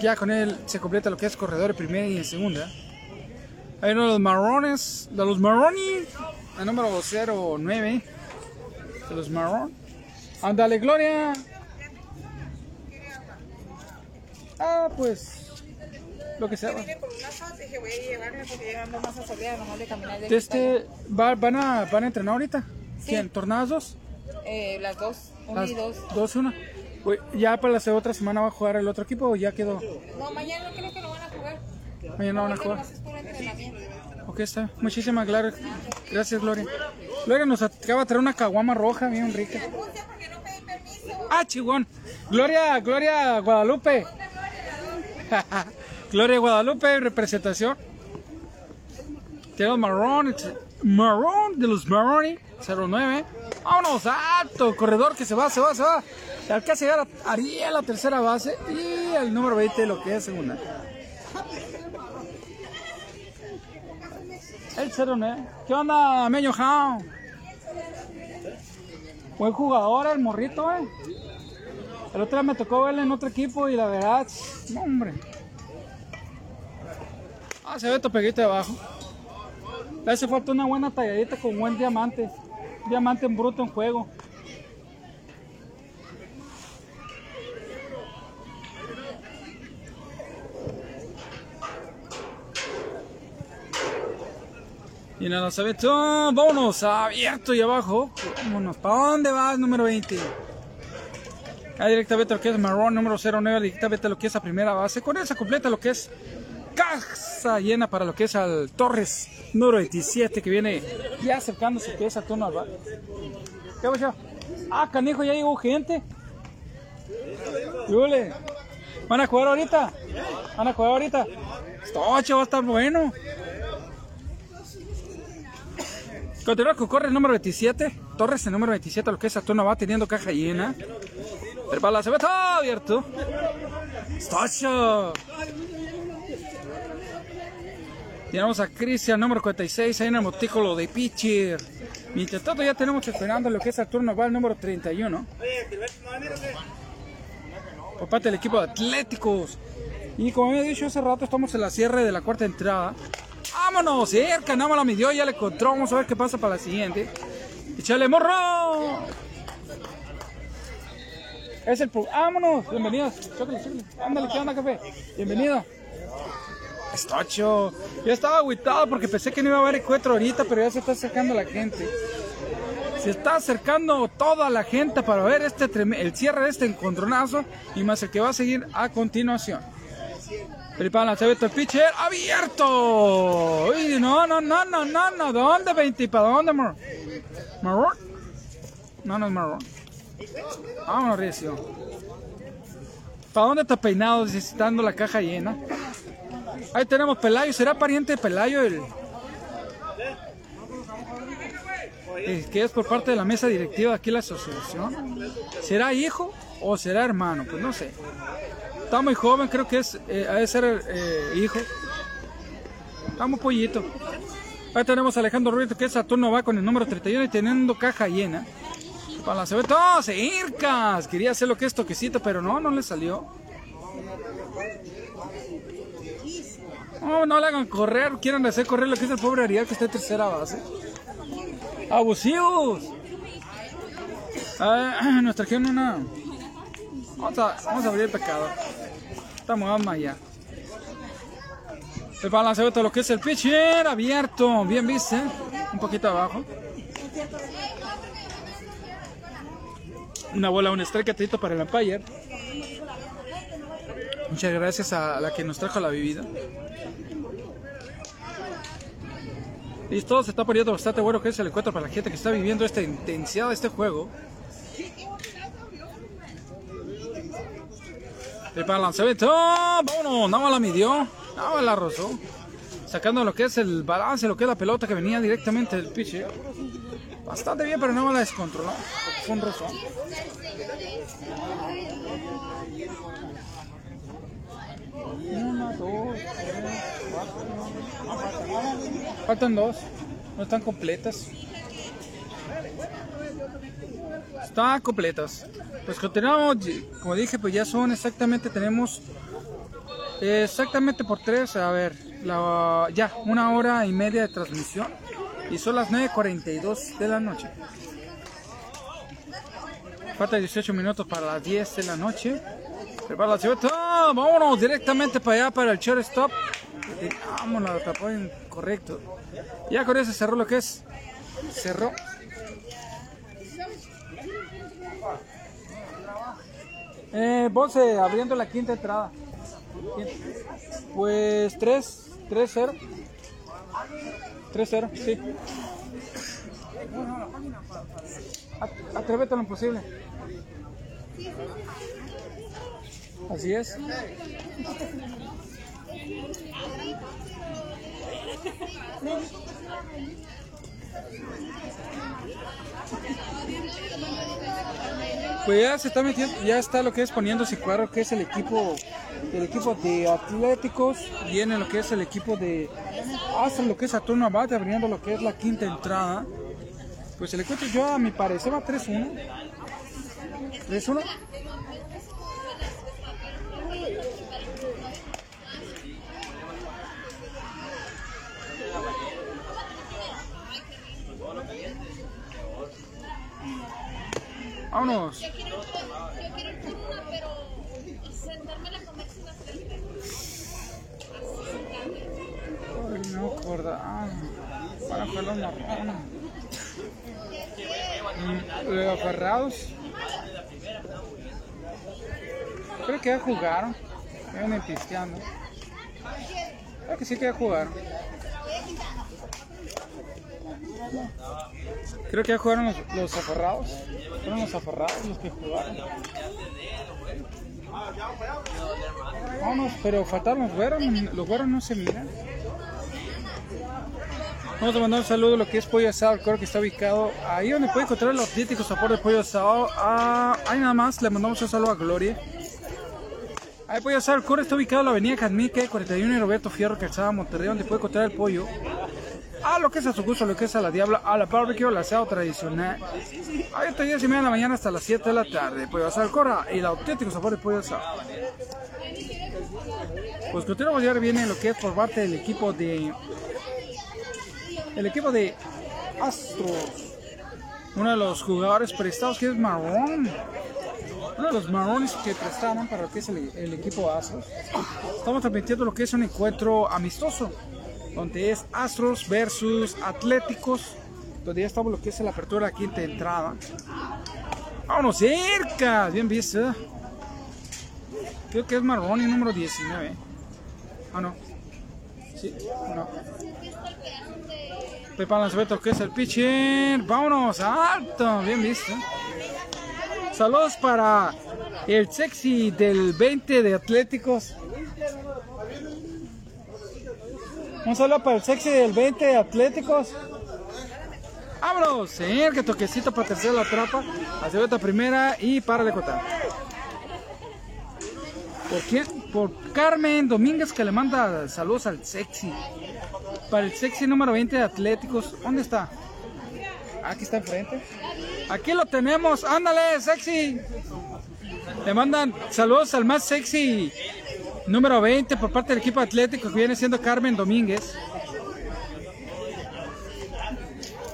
Ya con él se completa lo que es corredor en primera y en segunda. Hay uno de los marrones, de los marroni, el número 09, de los marrón. Ándale, Gloria. Ah, pues, lo que sea. de de De allá. este, ¿va- van, a, ¿Van a entrenar ahorita? ¿Quién? ¿Tornadas dos? Eh, las dos, una Las y dos. Dos, una. Uy, ¿Ya para la otra semana va a jugar el otro equipo o ya quedó? No, mañana creo que no van a jugar. Mañana van a jugar. Ok, está. Muchísimas gra- gracias, Gloria. Gloria nos acaba de traer una caguama roja bien rica. Ah, chigón. Gloria, Gloria Guadalupe. Gloria Guadalupe, representación. Tenemos marrón, marrón de los Marroni, 09. Vámonos, alto, corredor que se va, se va, se va. Alcanza a llegar a la tercera base, y el número 20, lo que es segunda. El 09. ¿Qué onda, Meño Jao? Buen jugador el morrito, eh. El otro día me tocó verle en otro equipo y la verdad, no, hombre. Ah, se ve topeguito de abajo. Le hace falta una buena talladita con buen diamante. Diamante en bruto en juego. Y nada, se ve todo. Vámonos, abierto y abajo. Vámonos. ¿Para dónde vas, número 20? Ah, directamente lo que es marrón número 09, directamente lo que es la primera base. Con esa completa lo que es casa llena para lo que es al Torres número 27 que viene ya acercándose que es a turno al. ¿Qué pasó? Ah, canijo, ya llegó gente. Yule. ¿Van a jugar ahorita? ¿Van a jugar ahorita? Esto va a estar bueno. Continúa con corre el número 27. Torres el número 27, lo que es Saturno va teniendo caja llena. El bala se ve todo abierto. Stocho. Tenemos a Cristian número 46 ahí en el montículo de pitcher. Mientras tanto ya tenemos esperando lo que es Saturno va el número 31. Por parte del equipo de Atléticos. Y como había dicho hace rato, estamos en la cierre de la cuarta entrada. Vámonos, cerca, nada más la midió, ya le encontró. Vamos a ver qué pasa para la siguiente. Échale morro. Es el Vámonos, bienvenidos. Chócale, chócale. Ándale, ¿qué onda, café? Bienvenido. Estocho. Yo estaba agüitado porque pensé que no iba a haber encuentro ahorita, pero ya se está acercando la gente. Se está acercando toda la gente para ver este el cierre de este encontronazo y más el que va a seguir a continuación. Felipe lanzamiento el pitcher abierto. Uy, no, no, no, no, no, no. ¿Dónde 20? ¿Para dónde, Marrón? ¿Marrón? No, no es marrón. Vámonos, Recio. ¿Para dónde está peinado necesitando la caja llena? Ahí tenemos Pelayo. ¿Será pariente de Pelayo el, que es por parte de la mesa directiva de aquí la asociación? ¿Será hijo o será hermano? Pues no sé. Está muy joven, creo que es, eh, ha ser eh, hijo. Está muy pollito. Ahí tenemos a Alejandro Ruiz, que es Saturno va con el número 31 y teniendo caja llena. Para la CB, ¡Oh, cercas! Quería hacer lo que es toquecito, pero no, no le salió. No, no le hagan correr, quieren hacer correr lo que es el pobre Ariel que está en tercera base. ¡Abusivos! Ah, nos trajeron una. Vamos a, abrir el pecado. Estamos vamos allá. El balanceo de lo que es el pitcher abierto. Bien viste. Un poquito abajo. Una bola, un strike atento para el umpire. Muchas gracias a la que nos trajo la bebida. Y todo se está poniendo bastante bueno que es el encuentro para la gente que está viviendo esta intensidad de este juego. El balanceamiento, vámonos, nada más la midió, nada la rozó. Sacando lo que es el balance, lo que es la pelota que venía directamente del pitcher. Bastante bien, pero nada la descontroló. Fue un rozón. Una, dos, tres, cuatro. Faltan dos, no están completas. Están completas. Pues continuamos, como dije, pues ya son exactamente, tenemos exactamente por tres, a ver, la, ya una hora y media de transmisión y son las 9.42 de la noche. Falta 18 minutos para las 10 de la noche. Prepara la. Vámonos directamente para allá, para el shortstop. Vámonos, la tapó incorrecto. Ya con eso cerró lo que es. Cerró. Eh, Bonce abriendo la quinta entrada. Pues 3, 3-0. 3-0, sí. A- Atrévete lo posible. Así es. Pues ya se está metiendo, ya está lo que es poniéndose claro que es el equipo, el equipo de Atléticos, viene lo que es el equipo de hasta lo que es Saturno Abate, abriendo lo que es la quinta entrada. Pues el encuentro yo a mi parecer va 3-1. 3-1. Vámonos. Yo quiero, yo quiero ir por una, pero sentármela a comer sin hacer Ay, no acordaba. Para jugar los marrones. Los aferrados. Creo que ya jugaron. Vienen pisteando. Creo que sí que ya jugaron. Creo que ya jugaron los, los aferrados. Fueron los aferrados los que jugaron. Vámonos, pero faltaron los güeros. Los güeros no se miran. Vamos a mandar un saludo a lo que es Pollo Asado, el coro que está ubicado ahí donde puede encontrar el auténtico sabor de Pollo Asado. Ah, ahí nada más, le mandamos un saludo a Gloria. Ahí Pollo Asado, el coro está ubicado en la avenida Cadmique, 41 y Roberto Fierro, Calzada, Monterrey, donde puede encontrar el pollo. A lo que es a su gusto, lo que es a la diabla, a la barbecue, el asado tradicional. Ahí está 10 y media de la mañana hasta las 7 de la tarde. Pollo Asado, el coro y el auténtico sabor de Pollo Asado. Pues continuamos y ahora viene lo que es por parte del equipo de el equipo de Astros. Uno de los jugadores prestados que es Marrón. Uno de los marrones que prestaron para lo que es el, el equipo Astros. Estamos transmitiendo lo que es un encuentro amistoso. Donde es Astros versus Atléticos. Donde ya estamos lo que es la apertura de la quinta entrada. Vámonos cerca. Bien visto. Creo que es Marrón y número 19. Ah, no. Sí, no. Pepa Lanzabeto, que es el pitcher. Vámonos, alto, bien visto. Saludos para el sexy del 20 de Atléticos. Un saludo para el sexy del 20 de Atléticos. Vámonos, señor, que toquecito para tercera la trapa. Acevedo primera y para de contar. ¿Por quién? Por Carmen Domínguez que le manda saludos al sexy. Para el sexy número 20 de Atléticos. ¿Dónde está? Aquí está enfrente. Aquí lo tenemos. Ándale, sexy. Le mandan saludos al más sexy número 20 por parte del equipo atlético que viene siendo Carmen Domínguez.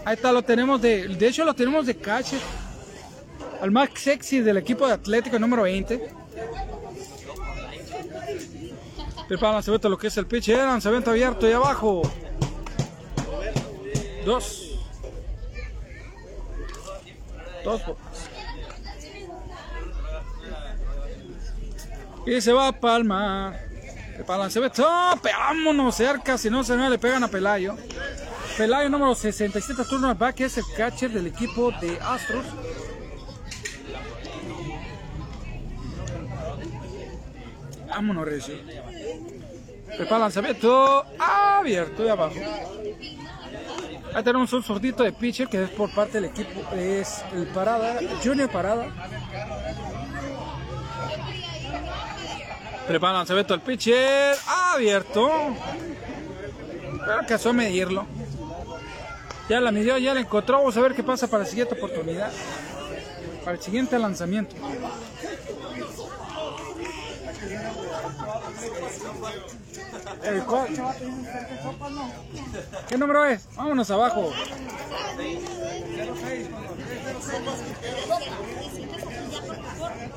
Ahí está, lo tenemos de. De hecho, lo tenemos de cache. Al más sexy del equipo de Atlético número 20. Prepara lanzamiento lo que es el pitch. El lanzamiento abierto y abajo. Dos. Dos Y se va a palmar. Prepara lanzamiento. ¡Oh! Vámonos cerca, si no se no le pegan a Pelayo. Pelayo número 67 turno back, es el catcher del equipo de Astros. Vámonos, Recio. Prepara lanzamiento abierto y abajo. Ahí tenemos un sordito de pitcher que es por parte del equipo. Es el Parada, Junior Parada. Prepara lanzamiento al pitcher abierto. Pero alcanzó a medirlo. Ya la midió, ya la encontró. Vamos a ver qué pasa para la siguiente oportunidad. Para el siguiente lanzamiento. El ¿Qué número es? Vámonos abajo.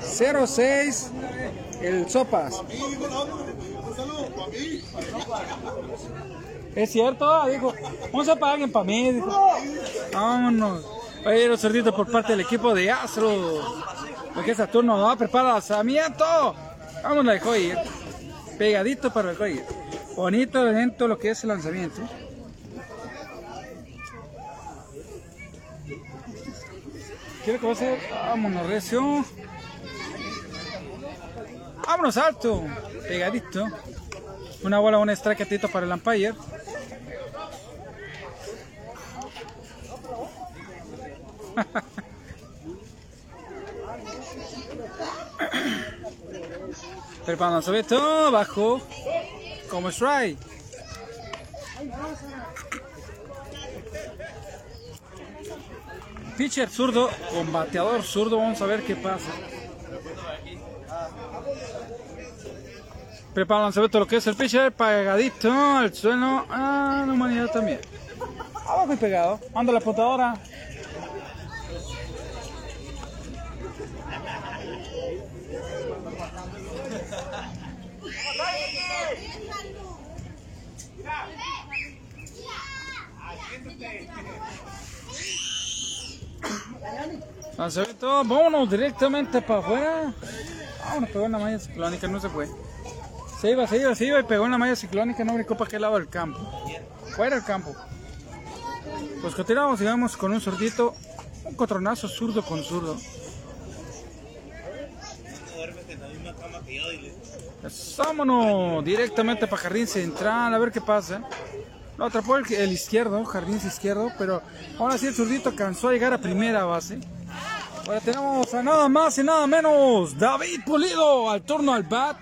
06 el sopas. Es cierto, ah, dijo, vamos a pagar alguien para mí. Vámonos. Oye, los cerditos por parte del equipo de Astro. Porque Saturno, no, prepara lanzamiento. La dejó ir. Pegadito para el ir. Bonito evento lo que es el lanzamiento. ¿Quiere que va a hacer? Vámonos, recio. Vámonos alto. Pegadito. Una bola, un strike para el umpire. Preparando sobre todo, bajo. Como strike. Pitcher zurdo con bateador zurdo. Vamos a ver qué pasa. Prepara el lanzamiento lo que es el pitcher, pegadito al suelo. Ah, la humanidad también. Abajo y pegado. Anda la potadora. Lanzamiento, vámonos directamente para afuera. Vámonos, pegó en la malla ciclónica, no se fue. Se iba, se iba, se iba y pegó en la malla ciclónica, no brincó para aquel lado del campo. Fuera del campo. Pues continuamos y vamos con un zurdito, un cotronazo zurdo con zurdo. Vámonos directamente para Jardín Central, a ver qué pasa. Lo atrapó el, el izquierdo, Jardín izquierdo, pero ahora sí el zurdito alcanzó a llegar a primera base. Ahora tenemos a nada más y nada menos David Pulido al turno al bat.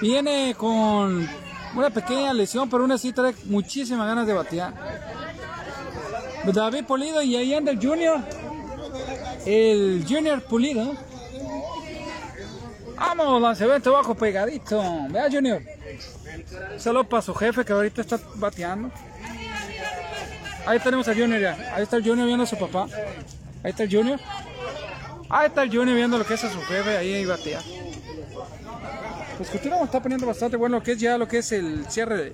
Viene con una pequeña lesión, pero una sí trae muchísimas ganas de batear. David Pulido y ahí anda el Junior. El Junior Pulido. Vamos, lanzamiento bajo pegadito. Vea Junior. Solo para su jefe que ahorita está bateando. Ahí tenemos a Junior ya. Ahí está el Junior viendo a su papá. Ahí está el Junior. Ahí está el Junior viendo lo que es a su jefe. Ahí, batea. Pues continuamos, está poniendo bastante bueno lo que es ya lo que es el cierre de.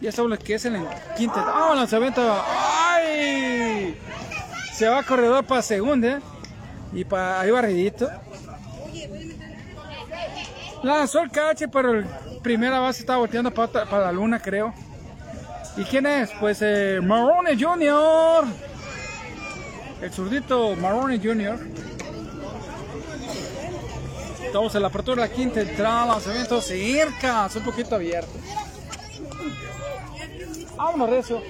Ya está lo que es el quinto. ¡Ah, lanzamiento! ¡Ay! Se va corredor para segunda. Y para ahí barridito. Lanzó el cache, pero el primera base estaba volteando para, para la luna, creo. ¿Y quién es? Pues eh, Marrone Jr. El zurdito Marrone Jr. Estamos en la apertura de la quinta entrada, lanzamiento cerca, un poquito abierto. Vámonos de eso.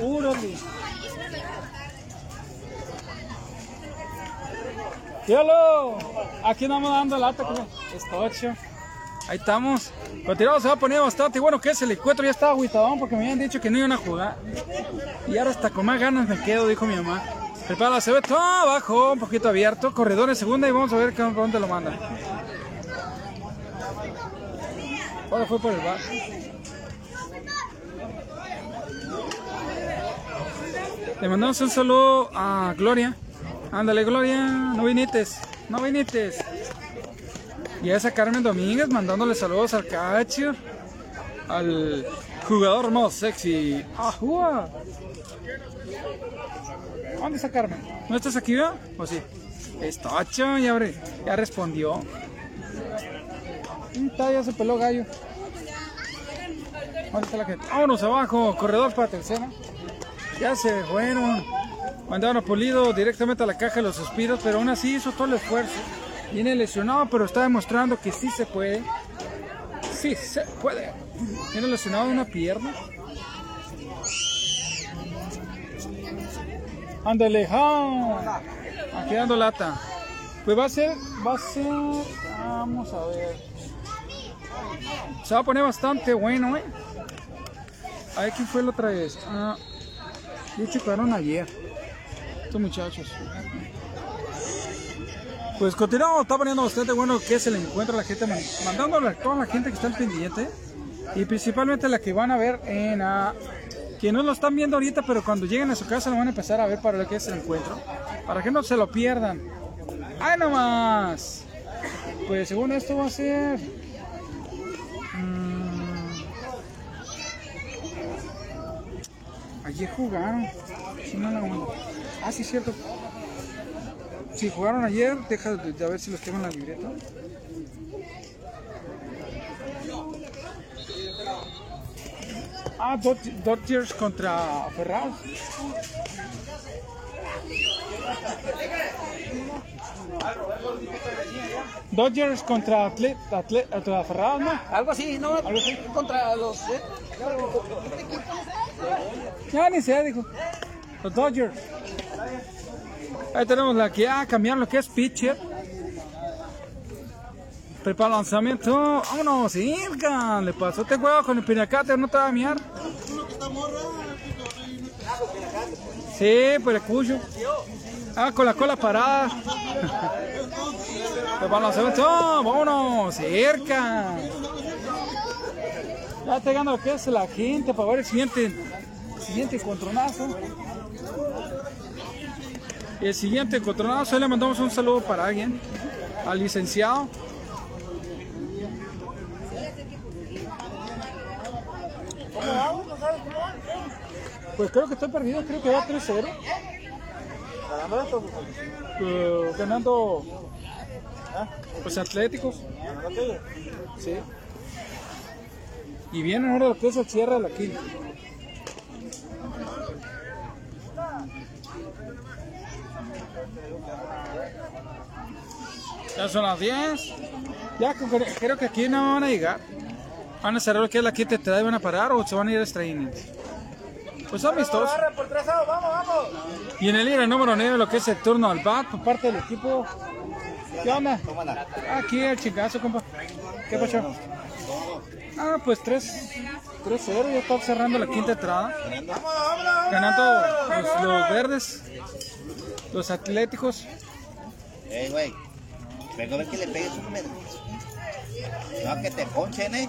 Úrale. ¡Yolo! Aquí andamos dando lata como estocho. Ahí estamos. Pero tirado se va a poner bastante bueno que es el encuentro ya estaba agüitadón porque me habían dicho que no iban a jugar. Y ahora hasta con más ganas me quedo, dijo mi mamá. Prepara, se ve todo abajo, un poquito abierto. Corredor en segunda y vamos a ver por dónde lo manda. Ahora fue por el bar. Le mandamos un saludo a Gloria. Ándale, Gloria, no vinites, no vinites. Y esa Carmen Domínguez mandándole saludos al catcher, al jugador más sexy. ¡Ajúa! ¿Dónde está Carmen? ¿No estás aquí, va? ¿O sí? Está hecho, ya, ya respondió. Está, ya se peló gallo. ¿Dónde está la gente? Vámonos abajo, corredor para tercera. Ya se fueron. Mandaron a Pulido directamente a la caja de los suspiros, pero aún así hizo todo el esfuerzo. Viene lesionado, pero está demostrando que sí se puede. Sí se puede. Viene lesionado de una pierna. Ándale, ja. Aquí dando lata. Pues va a ser, va a ser, vamos a ver. Se va a poner bastante bueno, eh. A ver quién fue la otra vez. Ah, quedaron ayer. Estos muchachos. Pues continuamos, está poniendo bastante bueno que es el encuentro, la gente man- mandándole a toda la gente que está al pendiente y principalmente la que van a ver en ah, que no lo están viendo ahorita, pero cuando lleguen a su casa lo van a empezar a ver para lo que es el encuentro, para que no se lo pierdan. ¡Ay nomás! Pues según esto va a ser. mm, ayer jugaron. Sí, no, no, no. Ah, sí, cierto. Si jugaron ayer, deja de, de a ver si los tengo en la libreta. Ah, Dod- Dodgers contra Ferraz. Dodgers contra Atlet, Atlet, contra Ferraz, ¿no? Algo así, ¿no? Algo así. Contra los... ¿eh? Ya ni sé, dijo. Los Dodgers. Ahí tenemos la que a cambiar lo que es pitcher. Prepara lanzamiento. Vámonos, Irka. Le pasó este juego con el pinacate, no te va a miar. Sí, el cuyo. Ah, con la cola parada. Prepara lanzamiento. Vámonos, cerca. Ya está llegando lo que es la gente para ver el siguiente, siguiente encontronazo. El siguiente encontronazo, ahí le mandamos un saludo para alguien, al licenciado. Pues creo que estoy perdido, creo que va 3-0. Eh, ganando los Atléticos. Sí. Y viene ahora lo que es el cierre de. Ya son las 10. Ya creo- que aquí no van a llegar. Van a cerrar lo que es la quinta y van a parar o se van a ir a extra innings. Pues son amistosos. Y en el línea número 9 lo que es el turno al bat por parte del equipo. ¿Qué onda? Aquí el chingazo, compa. ¿Qué pasó? Ah, pues 3 3-0, ya está cerrando la quinta entrada. Ganando los, los verdes, los atléticos. Ey, güey. Vengo a ver que le pegues un No, que te ponchen, eh.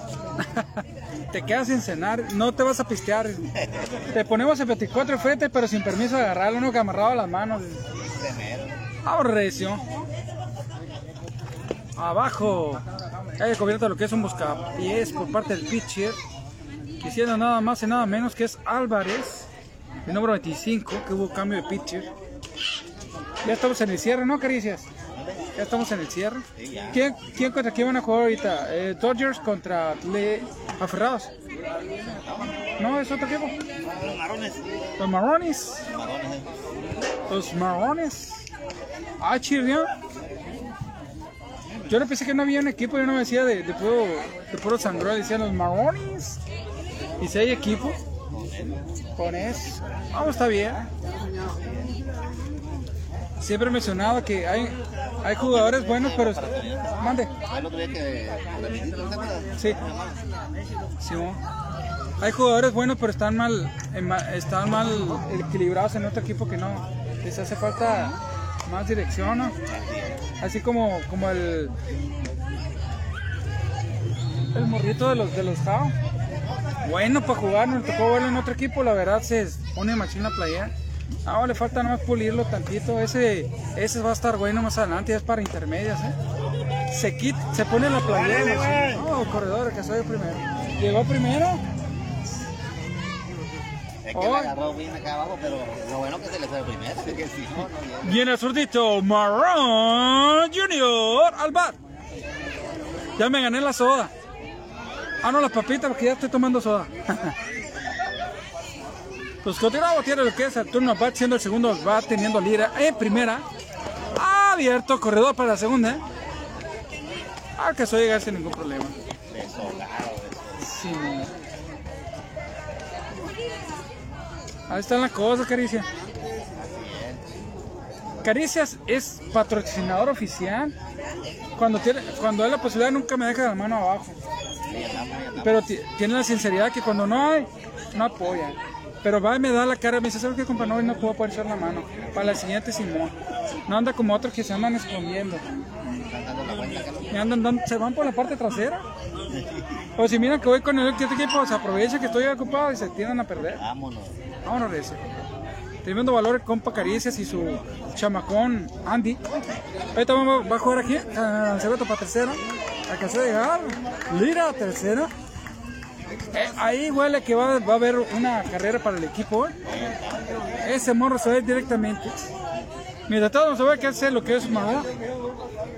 Te quedas sin cenar, no te vas a pistear. Te ponemos el 24 enfrente, pero sin permiso de agarrarlo, uno que amarrado a las manos. Primero. Ahora recio. Abajo. Hay descubierto lo que es un buscapiés por parte del pitcher. Quisiera nada más y nada menos que es Álvarez, el número 25, que hubo cambio de pitcher. Ya estamos en el cierre, ¿no, Caricias? Ya estamos en el cierre. ¿Quién, quién contra quién van a jugar ahorita? Eh, Dodgers contra Le Aferrados. No, es otro equipo. Los marrones. Los Marrones. Los marrones. Ah, chirrión. Yo no pensé que no había un equipo, yo no me decía de, de puro, de puro sangrón, decían los marrones. Y si hay equipo, con eso. Vamos, está bien. Siempre he mencionado que hay, hay jugadores buenos, pero. Mande. Sí. Simón. Hay jugadores buenos, pero están mal, están mal equilibrados en otro equipo que no. Les hace falta más dirección, ¿no? Así como, como el el morrito de los de los Jao. Bueno para jugar, nos tocó verlo en otro equipo, la verdad se pone machina playera. Ahora le falta nomás pulirlo tantito. Ese, ese va a estar bueno más adelante, es para intermedias, ¿eh? Se quita, se pone la playera. No, corredor, que soy el primero. Llegó primero. Es que la agarró bien acá abajo, pero lo bueno que se le fue primero. Que si no, no llega. Y en el zurdito, Marrón Junior al bat. Ya me gané la soda. Ah, no, las papitas, porque ya estoy tomando soda. pues continuamos, tiene lo que es el turno al bat, siendo el segundo bat, teniendo lira en primera. Abierto, corredor para la segunda. ¿eh? Ah, que eso llega sin ningún problema. Sí. Ahí están las cosas, Caricia. Caricias es patrocinador oficial. Cuando tiene, cuando hay la posibilidad nunca me deja la mano abajo. Pero ti- tiene la sinceridad que cuando no hay, no apoya. Pero va y me da la cara, me dice, ¿sabes qué, compa? No, no puedo poner echar la mano. Para la siguiente, Simón. No anda como otros que se andan escondiendo. Y andan, dando- se van por la parte trasera. O si miran que voy con el otro equipo, se aprovecha que estoy ocupado y se tienden a perder. Vámonos. Vámonos, Recio. Tremendo valor el compa Caricias y su chamacón Andy. Ahorita vamos, va a jugar aquí, Lancebeto para tercera. Alcancé a llegar. Lira tercera. Eh, ahí huele que va, va a haber una carrera para el equipo. Ese morro se ir directamente. Mientras tanto, vamos a ver qué hace lo que es Mahoma.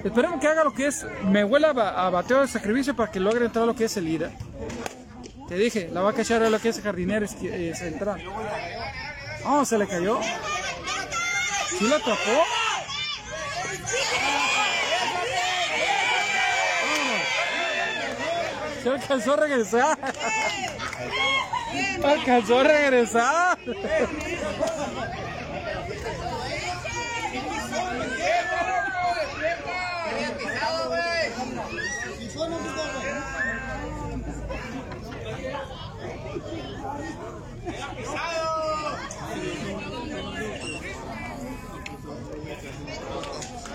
Esperemos que haga lo que es. Me huele a, ba- a bateo de sacrificio para que logre entrar lo que es el Lira. Te dije, la va a cachar a lo que es jardinero eh, central. Oh, se le cayó. ¿Sí la atrapó? Vámonos. Se alcanzó a regresar. Alcanzó a regresar.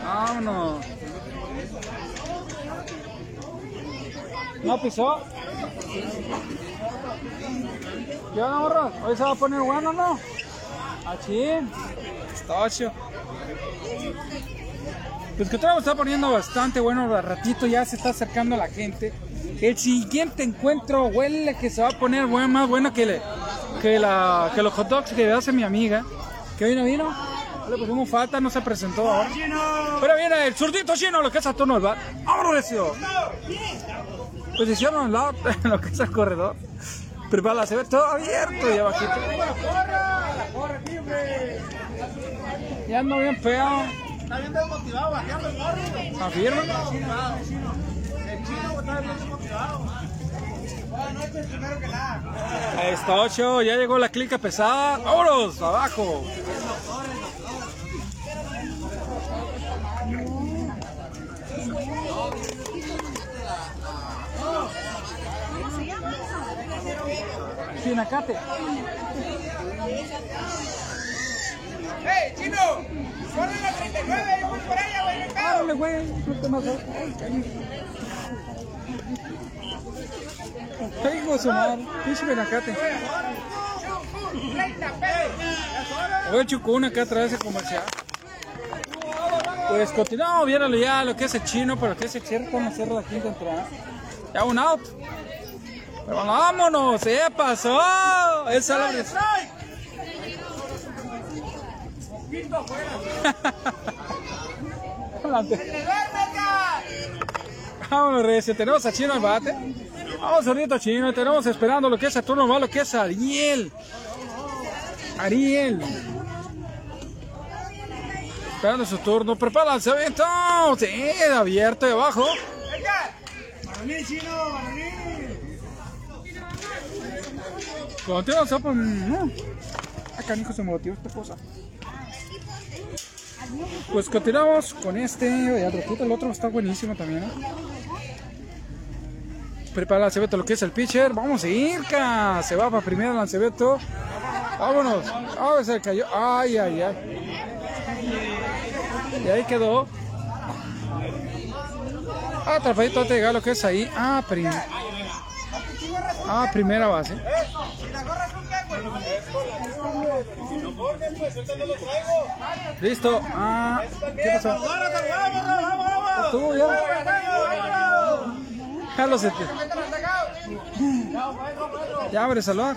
Vámonos. No pisó. ¿Qué onda, morro? Hoy se va a poner bueno, ¿no? Achí. Estocho. Pues que todo está poniendo bastante bueno. De ratito ya se está acercando la gente. El siguiente encuentro huele que se va a poner bueno, más bueno que, le, que, la, que los hot dogs que hace mi amiga. Que hoy no vino. No Le pusimos falta, no se presentó ahora. Pero viene el zurdito chino, lo que es a turno del bar. ¡Vámonos, hicieron al lado, en lo que es el corredor. Prepara, se ve todo abierto y abajito. Ya ando bien feo. Está bien desmotivado, bateando el morro. ¿Afirma? El chino está bien desmotivado. Ahí está 8, ya llegó la clica pesada. ¡Vámonos! ¡Abajo! Chinacate. ¡Hey, chino! ¡Corre la 39! ¡Yo voy por ella, güey! ¡Me! Árale, güey. Tengo su madre. Pinche Benacate. 30 pesos! Voy a Chucuna acá atrás de comercial. Pues continuamos viéndolo ya lo que es el chino, pero que es el cierto no cierra la quinta entrada. Ya un out. Pero vámonos, ¿eh? pasó. Esa la Adelante. Vámonos, Recio. Tenemos a Chino al bate. Vamos ahorita Chino. Tenemos esperando lo que es a turno malo, que es Ariel. Ariel. Esperando su turno. Prepara el lanzamiento. Sí, abierto de abajo. ¡Baloní! Continúa, sopa. No. Acá, hijo, se motivó esta cosa. Pues continuamos con este. Y al ratito el otro está buenísimo también. ¿eh? Prepara lanzamiento lo que es el pitcher. Vamos a ir. Se va para primero el lanzamiento. Vámonos. Ah, se cayó. Ay, ay, ay. Y ahí quedó. Atrapadito antes de lo que es ahí. Ah, prim- ah primera base. Listo. Ah, ¿qué pasó? Estuvo ya. Ya lo sentí. Ya abre salón.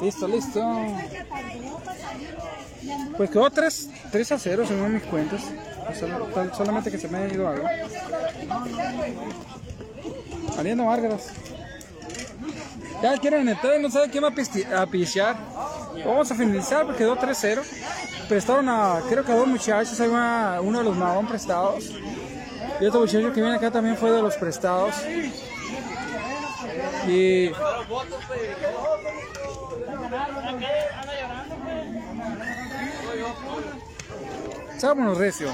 Listo, listo. Pues quedó 3, 3 a 0 según mis cuentas. Solamente que se me ha ido algo. Saliendo Márgaras. Ya quieren entrar y no saben quién va a pichar. Vamos a finalizar porque quedó 3-0. Prestaron a, creo que a dos muchachos. Hay una- uno de los Mahón prestados. Y otro muchacho que viene acá también fue de los prestados. Y. Vámonos, recio.